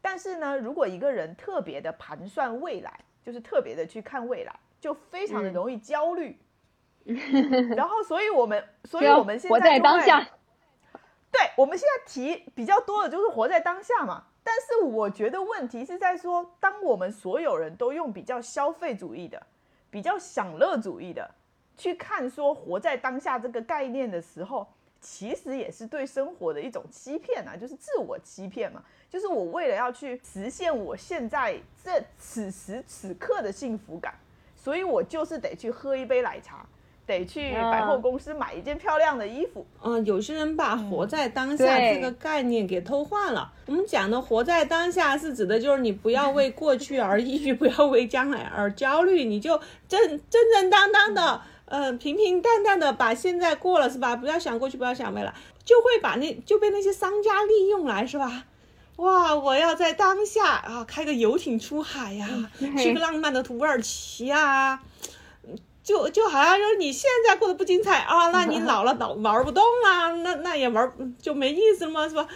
但是呢，如果一个人特别的盘算未来，就是特别的去看未来，就非常的容易焦虑。(laughs) 然后，所以我们，所以我们现在活在当下。对，我们现在提比较多的就是活在当下嘛。但是我觉得问题是在说，当我们所有人都用比较消费主义的、比较享乐主义的去看说活在当下这个概念的时候。其实也是对生活的一种欺骗啊，就是自我欺骗嘛。就是我为了要去实现我现在这此时此刻的幸福感，所以我就是得去喝一杯奶茶，得去百货公司买一件漂亮的衣服。嗯，有些人把活在当下这个概念给偷换了。我们讲的活在当下是指的就是你不要为过去而抑郁，不要为将来而焦虑，你就正正正当当的。嗯，平平淡淡的把现在过了是吧？不要想过去，不要想未来，就会把那就被那些商家利用来是吧？哇，我要在当下啊开个游艇出海呀，去个浪漫的土耳其呀，就就好像说你现在过得不精彩啊，那你老了老玩不动啦，那那也玩就没意思了吗？是吧？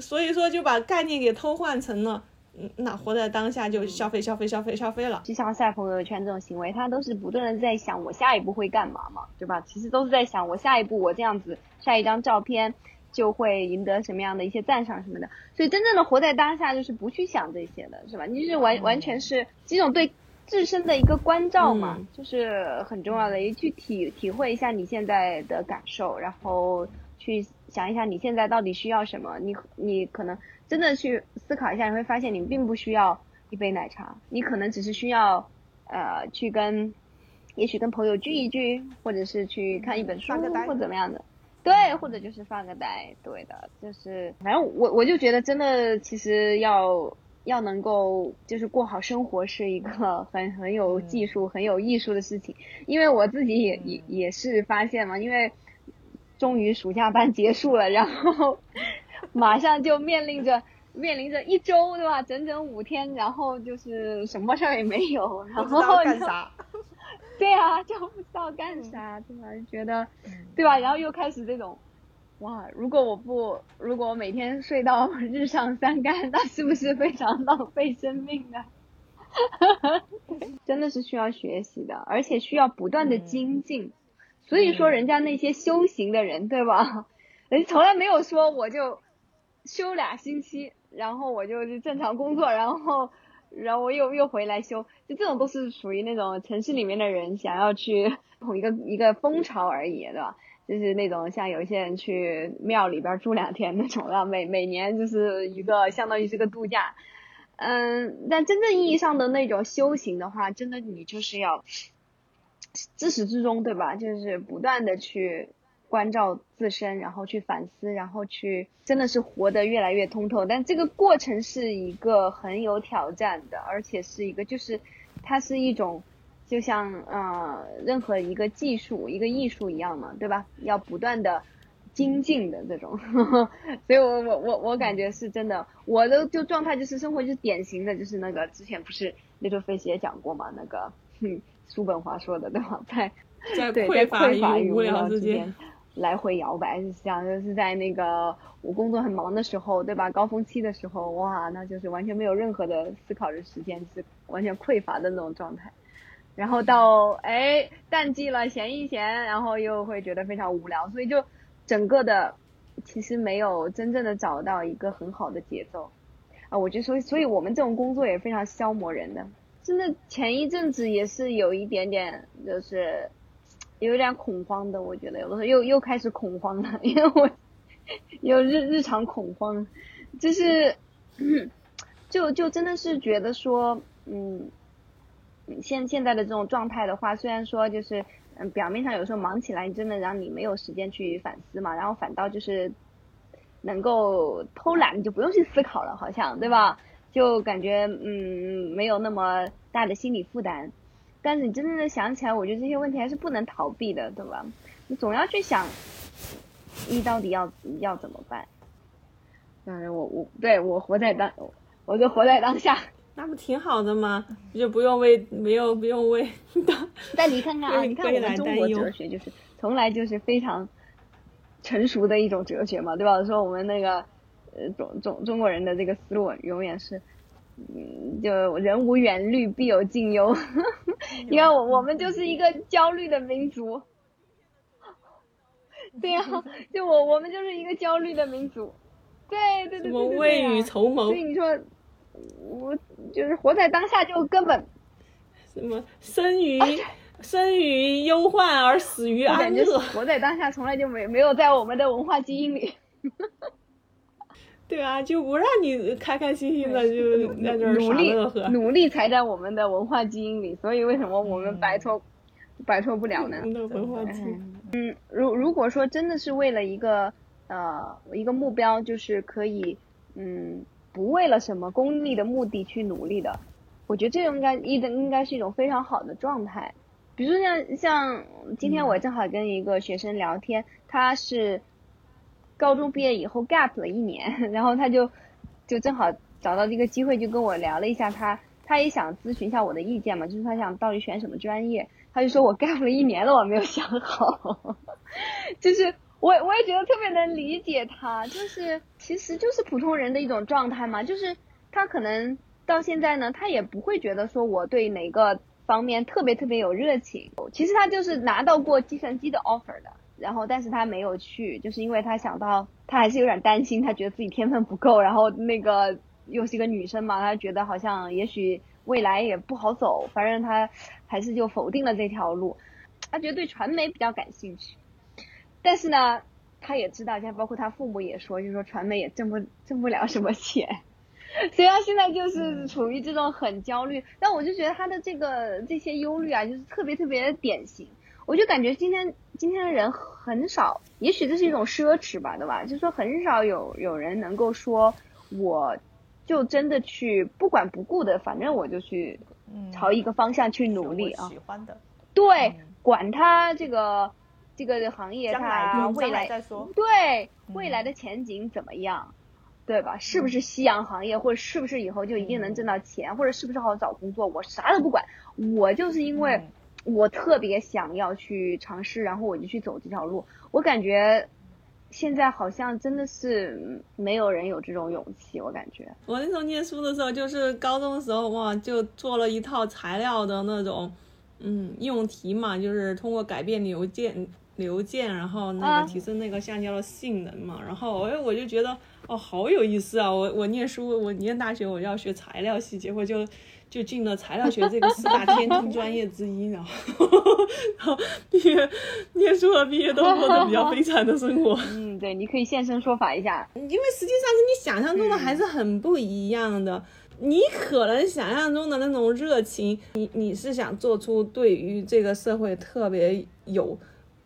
所以说就把概念给偷换成了。嗯，那活在当下就消费消费消费消费了，就像晒朋友圈这种行为，他都是不断的在想我下一步会干嘛嘛，对吧？其实都是在想我下一步我这样子晒一张照片就会赢得什么样的一些赞赏什么的。所以真正的活在当下就是不去想这些的，是吧？你就是完完全是这种对自身的一个关照嘛，就是很重要的，也去体体会一下你现在的感受，然后去想一下你现在到底需要什么，你你可能。真的去思考一下，你会发现你并不需要一杯奶茶，你可能只是需要，呃，去跟，也许跟朋友聚一聚，或者是去看一本书或怎么样的，对，或者就是发个呆，对的，就是反正我我就觉得真的其实要要能够就是过好生活是一个很很有技术很有艺术的事情，因为我自己也也也是发现嘛，因为终于暑假班结束了，然后。(laughs) 马上就面临着面临着一周，对吧？整整五天，然后就是什么事儿也没有，然后干啥？(laughs) 对啊，就不知道干啥，对吧？觉得，对吧？然后又开始这种，哇！如果我不，如果我每天睡到 (laughs) 日上三竿，那是不是非常浪费生命呢？(laughs) 真的是需要学习的，而且需要不断的精进。所以说，人家那些修行的人，对吧？(laughs) 人从来没有说我就。休俩星期，然后我就正常工作，然后，然后我又又回来修，就这种都是属于那种城市里面的人想要去捧一个一个风潮而已，对吧？就是那种像有些人去庙里边住两天那种然后，每每年就是一个相当于是个度假，嗯，但真正意义上的那种修行的话，真的你就是要自始至终，对吧？就是不断的去。关照自身，然后去反思，然后去真的是活得越来越通透。但这个过程是一个很有挑战的，而且是一个就是它是一种就像呃任何一个技术一个艺术一样嘛，对吧？要不断的精进的这种。(laughs) 所以我我我我感觉是真的，我的就状态就是生活就是典型的就是那个之前不是 Little Face 也讲过嘛，那个叔本华说的对吧？在在匮乏与无聊之间。来回摇摆，是像就是在那个我工作很忙的时候，对吧？高峰期的时候，哇，那就是完全没有任何的思考的时间，是完全匮乏的那种状态。然后到哎淡季了，闲一闲，然后又会觉得非常无聊，所以就整个的其实没有真正的找到一个很好的节奏啊。我就说，所以我们这种工作也非常消磨人的。真的前一阵子也是有一点点，就是。有点恐慌的，我觉得有的时候又又开始恐慌了，因为我有日日常恐慌，就是，(clears throat) 就就真的是觉得说，嗯，现现在的这种状态的话，虽然说就是嗯表面上有时候忙起来，真的让你没有时间去反思嘛，然后反倒就是能够偷懒，你就不用去思考了，好像对吧？就感觉嗯没有那么大的心理负担。但是你真正的想起来，我觉得这些问题还是不能逃避的，对吧？你总要去想，你到底要要怎么办？嗯，我我对我活在当，我就活在当下。那不挺好的吗？就不用为没有不用为当。(laughs) 但你看看啊，你看我们中国哲学就是从来就是非常成熟的一种哲学嘛，对吧？说我们那个呃中中中国人的这个思路永远是，嗯，就人无远虑，必有近忧。(laughs) 你看我我们就是一个焦虑的民族。对呀，(laughs) 就我我们就是一个焦虑的民族。对对对对对。未雨绸缪。所以你说。我就是活在当下，就根本什么生于生于忧患而死于安乐。活在当下从来就没没有在我们的文化基因里。(laughs) 对啊，就不让你开开心心的就在这努力。努力才在我们的文化基因里，所以为什么我们摆脱摆脱不了呢？文化基因。嗯，如如果说真的是为了一个呃一个目标，就是可以嗯。不为了什么功利的目的去努力的，我觉得这应该一的应该是一种非常好的状态。比如说像像今天我正好跟一个学生聊天，他是高中毕业以后 gap 了一年，(laughs) 然后他就就正好找到这个机会就跟我聊了一下，他他也想咨询一下我的意见嘛，就是他想到底选什么专业，他就说我 gap 了一年了，我没有想好，(laughs) 就是。我我也觉得特别能理解他，就是其实就是普通人的一种状态嘛，就是他可能到现在呢，他也不会觉得说我对哪个方面特别特别有热情，其实他就是拿到过计算机的 offer 的，然后但是他没有去，就是因为他想到他还是有点担心，他觉得自己天分不够，然后那个又是一个女生嘛，他觉得好像也许未来也不好走，反正他还是就否定了这条路，他觉得对传媒比较感兴趣。但是呢，他也知道，像包括他父母也说，就是说传媒也挣不挣不了什么钱，(laughs) 所以他现在就是处于这种很焦虑。但我就觉得他的这个这些忧虑啊，就是特别特别的典型。我就感觉今天今天的人很少，也许这是一种奢侈吧，对吧？就是说很少有有人能够说，我就真的去不管不顾的，反正我就去朝一个方向去努力啊。喜欢的。对，管他这个。这个行业它未来再说对未来的前景怎么样，对吧？是不是夕阳行业，或者是不是以后就一定能挣到钱，或者是不是好找工作？我啥都不管，我就是因为我特别想要去尝试，然后我就去走这条路。我感觉现在好像真的是没有人有这种勇气。我感觉我那时候念书的时候，就是高中的时候哇，就做了一套材料的那种嗯应用题嘛，就是通过改变邮件。流件，然后那个提升那个橡胶的性能嘛，然后哎我就觉得哦好有意思啊！我我念书，我念大学我要学材料系，结果就就进了材料学这个四大天坑专业之一，然后然后毕业念书和毕业都过得比较悲惨的生活。(laughs) 嗯，对，你可以现身说法一下，(laughs) 因为实际上跟你想象中的还是很不一样的。你可能想象中的那种热情，你你是想做出对于这个社会特别有。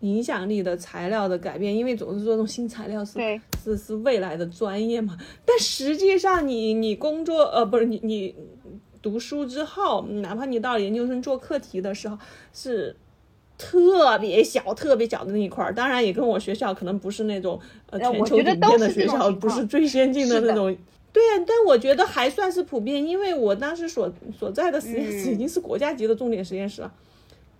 影响力的材料的改变，因为总是说这种新材料是是是未来的专业嘛。但实际上，你你工作呃不是你你读书之后，哪怕你到研究生做课题的时候，是特别小特别小的那一块儿。当然，也跟我学校可能不是那种呃全球顶尖的学校，不是最先进的那种。对，但我觉得还算是普遍，因为我当时所所在的实验室已经是国家级的重点实验室了。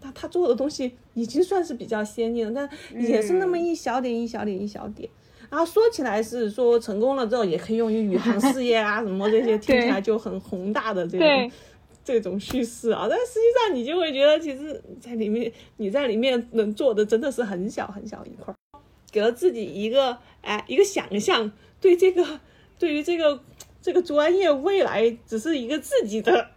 他他做的东西已经算是比较先进了，但也是那么一小点一小点一小点。然后说起来是说成功了之后也可以用于宇航事业啊什么这些，听起来就很宏大的这种这种叙事啊。但实际上你就会觉得，其实在里面你在里面能做的真的是很小很小一块，给了自己一个哎一个想象，对这个对于这个这个专业未来只是一个自己的。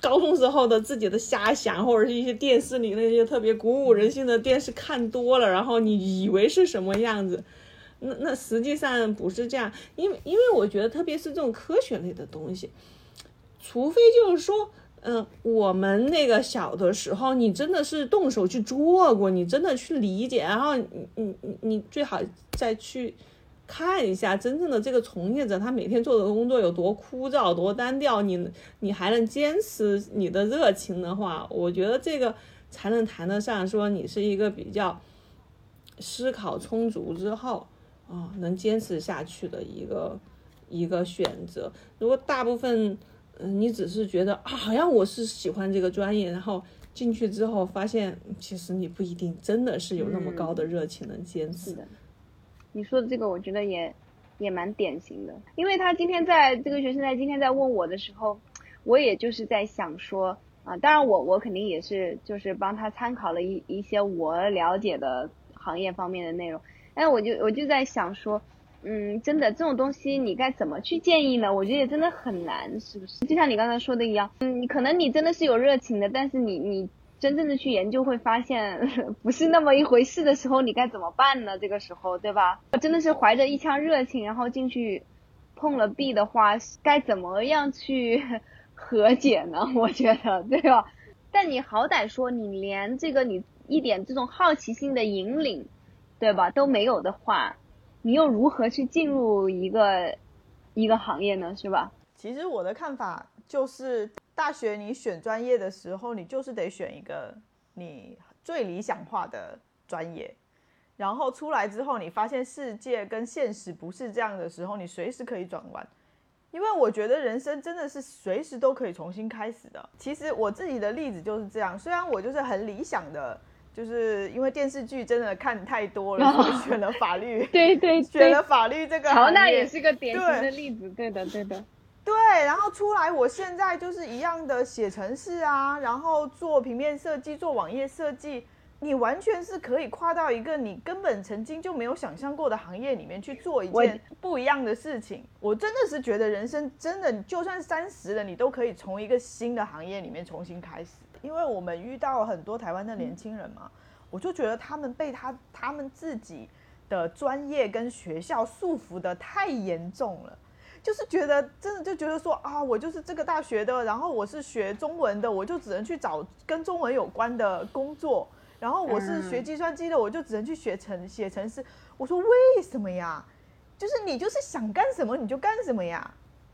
高中时候的自己的瞎想，或者是一些电视里那些特别鼓舞人心的电视看多了，然后你以为是什么样子，那那实际上不是这样。因为因为我觉得，特别是这种科学类的东西，除非就是说，嗯，我们那个小的时候，你真的是动手去做过，你真的去理解，然后你你你你最好再去看一下真正的这个从业者，他每天做的工作有多枯燥、多单调，你你还能坚持你的热情的话，我觉得这个才能谈得上说你是一个比较思考充足之后啊，能坚持下去的一个一个选择。如果大部分嗯，你只是觉得啊，好像我是喜欢这个专业，然后进去之后发现，其实你不一定真的是有那么高的热情能坚持。的。你说的这个，我觉得也也蛮典型的，因为他今天在这个学生在今天在问我的时候，我也就是在想说啊，当然我我肯定也是就是帮他参考了一一些我了解的行业方面的内容，但我就我就在想说，嗯，真的这种东西你该怎么去建议呢？我觉得也真的很难，是不是？就像你刚才说的一样，嗯，可能你真的是有热情的，但是你你。真正的去研究会发现 (laughs) 不是那么一回事的时候，你该怎么办呢？这个时候，对吧？真的是怀着一腔热情，然后进去碰了壁的话，该怎么样去 (laughs) 和解呢？(laughs) 我觉得，对吧？但你好歹说你连这个你一点这种好奇心的引领，对吧，都没有的话，你又如何去进入一个一个行业呢？是吧？其实我的看法就是。大学你选专业的时候，你就是得选一个你最理想化的专业，然后出来之后，你发现世界跟现实不是这样的时候，你随时可以转弯。因为我觉得人生真的是随时都可以重新开始的。其实我自己的例子就是这样，虽然我就是很理想的，就是因为电视剧真的看太多了，所以选了法律。(laughs) 对对，选了法律这个。乔娜也是个典型的例子，对的对的。对，然后出来，我现在就是一样的写程式啊，然后做平面设计，做网页设计，你完全是可以跨到一个你根本曾经就没有想象过的行业里面去做一件不一样的事情。我真的是觉得人生真的，就算三十了，你都可以从一个新的行业里面重新开始。因为我们遇到很多台湾的年轻人嘛，我就觉得他们被他他们自己的专业跟学校束缚的太严重了。就是觉得真的就觉得说啊，我就是这个大学的，然后我是学中文的，我就只能去找跟中文有关的工作。然后我是学计算机的，我就只能去学程写程式。我说为什么呀？就是你就是想干什么你就干什么呀？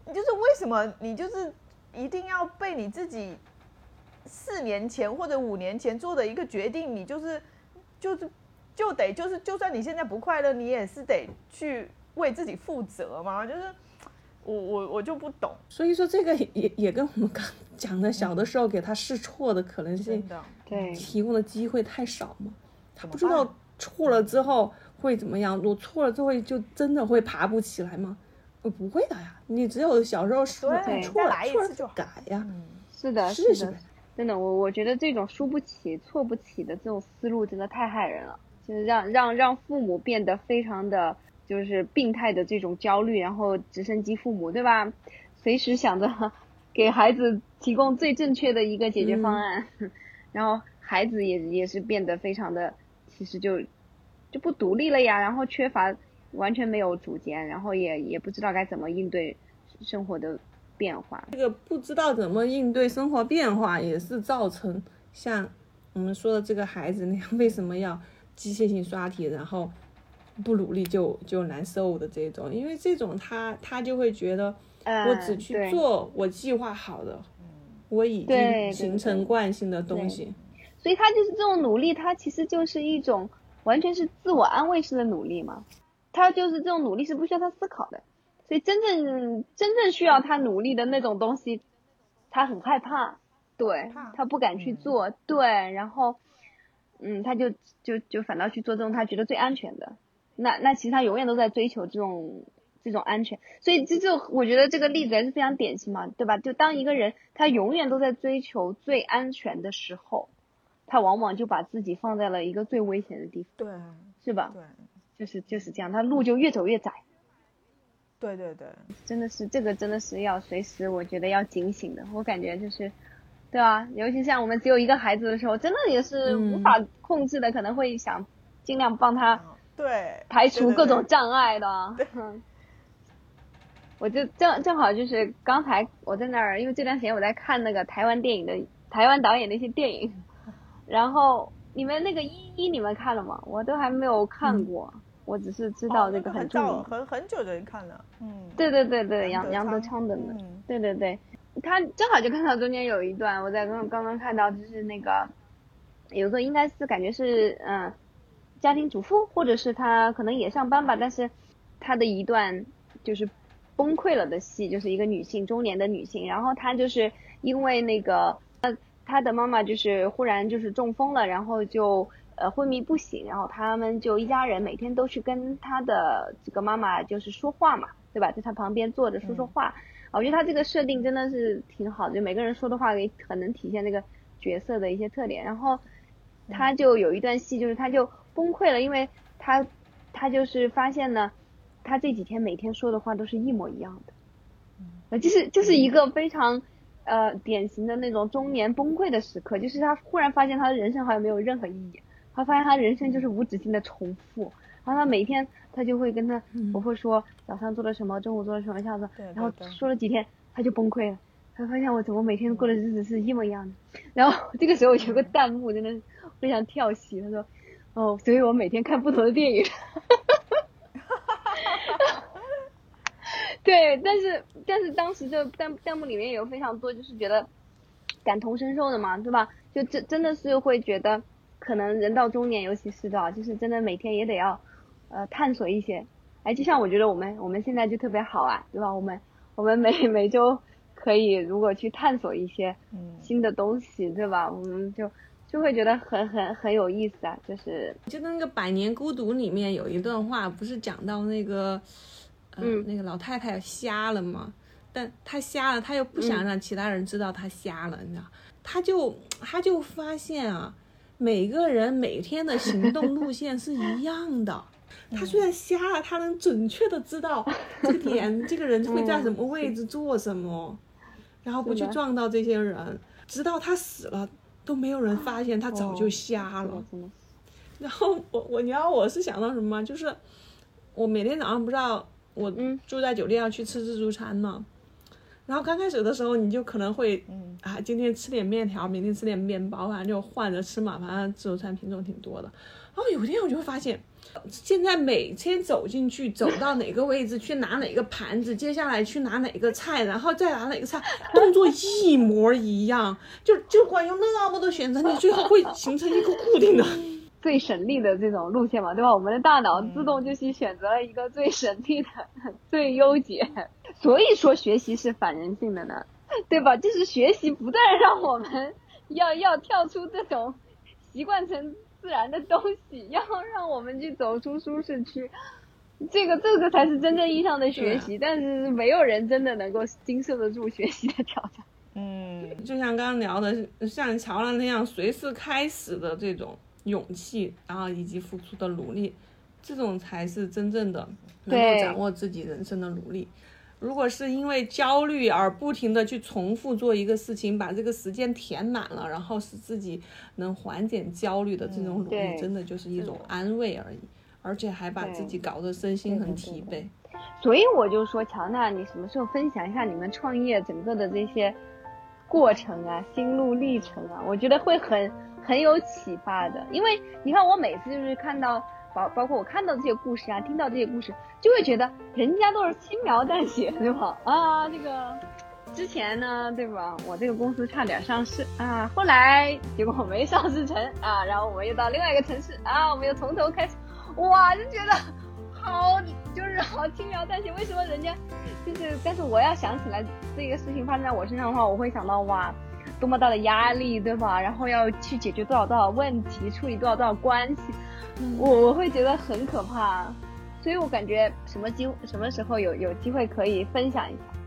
你就是为什么你就是一定要被你自己四年前或者五年前做的一个决定，你就是就是就得就是就算你现在不快乐，你也是得去为自己负责嘛？就是。我我我就不懂，所以说这个也也跟我们刚 (laughs) 讲的小的时候给他试错的可能性，对。提供的机会太少嘛，他不知道错了之后会怎么样，我错了之后就真的会爬不起来吗？我，不会的呀，你只有小时候错了错了就改呀，是的，是的，真的，我我觉得这种输不起、错不起的这种思路真的太害人了，就是让让让父母变得非常的。就是病态的这种焦虑，然后直升机父母，对吧？随时想着 (laughs) 给孩子提供最正确的一个解决方案，(laughs) 然后孩子也也是变得非常的，其实就就不独立了呀，然后缺乏完全没有主见，然后也也不知道该怎么应对生活的变化。这个不知道怎么应对生活变化，也是造成像我们说的这个孩子那样，为什么要机械性刷题，然后。不努力就就难受的这种，因为这种他他就会觉得，我只去做我计划好的，我已经形成惯性的东西，所以他就是这种努力，他其实就是一种完全是自我安慰式的努力嘛，他就是这种努力是不需要他思考的，所以真正真正需要他努力的那种东西，他很害怕，对他不敢去做，对，然后，嗯，他就就就反倒去做这种他觉得最安全的。那那其实他永远都在追求这种这种安全，所以这就我觉得这个例子还是非常典型嘛，对吧？就当一个人他永远都在追求最安全的时候，他往往就把自己放在了一个最危险的地方，对，是吧？对，就是就是这样，他路就越走越窄。对对对，真的是这个真的是要随时我觉得要警醒的，我感觉就是，对啊，尤其像我们只有一个孩子的时候，真的也是无法控制的，可能会想尽量帮他。对，排除各种障碍的。(laughs) 对，(laughs) 我就正正好就是刚才我在那儿，因为这段时间我在看那个台湾电影的台湾导演的一些电影，(laughs) 然后你们那个一一你们看了吗？我都还没有看过，我我只是知道这个很著名，很很久的人看了，嗯，对对对对，杨杨德昌的，对对对，他正好就看到中间有一段，我在刚刚刚看到就是那个，有个应该是感觉是嗯，家庭主妇，或者是她可能也上班吧，但是她的一段就是崩溃了的戏，就是一个女性中年的女性，然后她就是因为那个呃她的妈妈就是忽然就是中风了，然后就。呃，昏迷不醒，然后他们就一家人每天都去跟她的这个妈妈就是说话嘛，对吧？在她旁边坐着说说话。我觉得他这个设定真的是挺好的，就每个人说的话也很能体现那个角色的一些特点。然后他就有一段戏，就是他就崩溃了，因为他他就是发现呢，他这几天每天说的话都是一模一样的，呃，就是就是一个非常呃典型的那种中年崩溃的时刻，就是他忽然发现他的人生好像没有任何意义。他发现他人生就是无止境的重复，然后他每天他就会跟他婆婆说早上做了什么，中午做了什么，下子，然后说了几天他就崩溃了，他发现我怎么每天过的日子是一模一样的，然后这个时候有个弹幕真的非常跳戏，他说，哦，所以我每天看不同的电影，(laughs) 对，但是但是当时这弹弹幕里面有非常多就是觉得感同身受的嘛，对吧？就真真的是会觉得。可能人到中年，尤其是的，就是真的每天也得要，呃，探索一些。哎，就像我觉得我们我们现在就特别好啊，对吧？我们我们每 (laughs) 每周可以如果去探索一些新的东西，对吧？我们就就会觉得很很很有意思啊。就是就那个《百年孤独》里面有一段话，不是讲到那个，嗯，那个老太太瞎了吗？但她瞎了，她又不想让其他人知道她瞎了，你知道？她就她就发现啊。每个人每天的行动路线是一样的。(laughs) 她虽然瞎了，她能准确的知道这个点，这个人会在什么位置做什么，然后不去撞到这些人，直到她死了都没有人发现他早就瞎了。然后我我你知道我是想到什么吗？就是我每天早上不知道我住在酒店要去吃自助餐嘛。然后刚开始的时候，你就可能会，啊，今天吃点面条，明天吃点面包，反正就换着吃嘛。反正自助餐品种挺多的。然后有一天我就会发现，现在每天走进去，走到哪个位置去拿哪个盘子，接下来去拿哪个菜，然后再拿哪个菜，(laughs) 动作一模一样。就就管用那么多选择，你最后会形成一个固定的。(laughs) 最省力的这种路线嘛，对吧？我们的大脑自动就去选择了一个最省力的、(laughs) 最优解。所以说学习是反人性的呢，对吧？就是学习不断让我们要要跳出这种习惯成自然的东西，(laughs) 要让我们去走出舒适区。这个这个才是真正意义上的学习，但是没有人真的能够经受得住学习的挑战。(laughs) 嗯，就像刚刚聊的，像乔兰那样随时开始的这种。勇气，然后以及付出的努力，这种才是真正的能够掌握自己人生的努力。如果是因为焦虑而不停的去重复做一个事情，把这个时间填满了，然后使自己能缓解焦虑的这种努力，真的就是一种安慰而已，而且还把自己搞得身心很疲惫。所以我就说，乔娜，你什么时候分享一下你们创业整个的这些过程啊、心路历程啊？我觉得会很。很有启发的，因为你看我每次就是看到包包括我看到这些故事啊，听到这些故事，就会觉得人家都是轻描淡写，对吧？啊，这个之前呢，对吧？我这个公司差点上市啊，后来结果没上市成啊，然后我们又到另外一个城市啊，我们又从头开始，哇，就觉得好就是好轻描淡写。为什么人家就是？但是我要想起来这个事情发生在我身上的话，我会想到哇。多么大的压力，对吧？然后要去解决多少多少问题，处理多少多少关系，我我会觉得很可怕。所以我感觉什么机什么时候有有机会可以分享一下。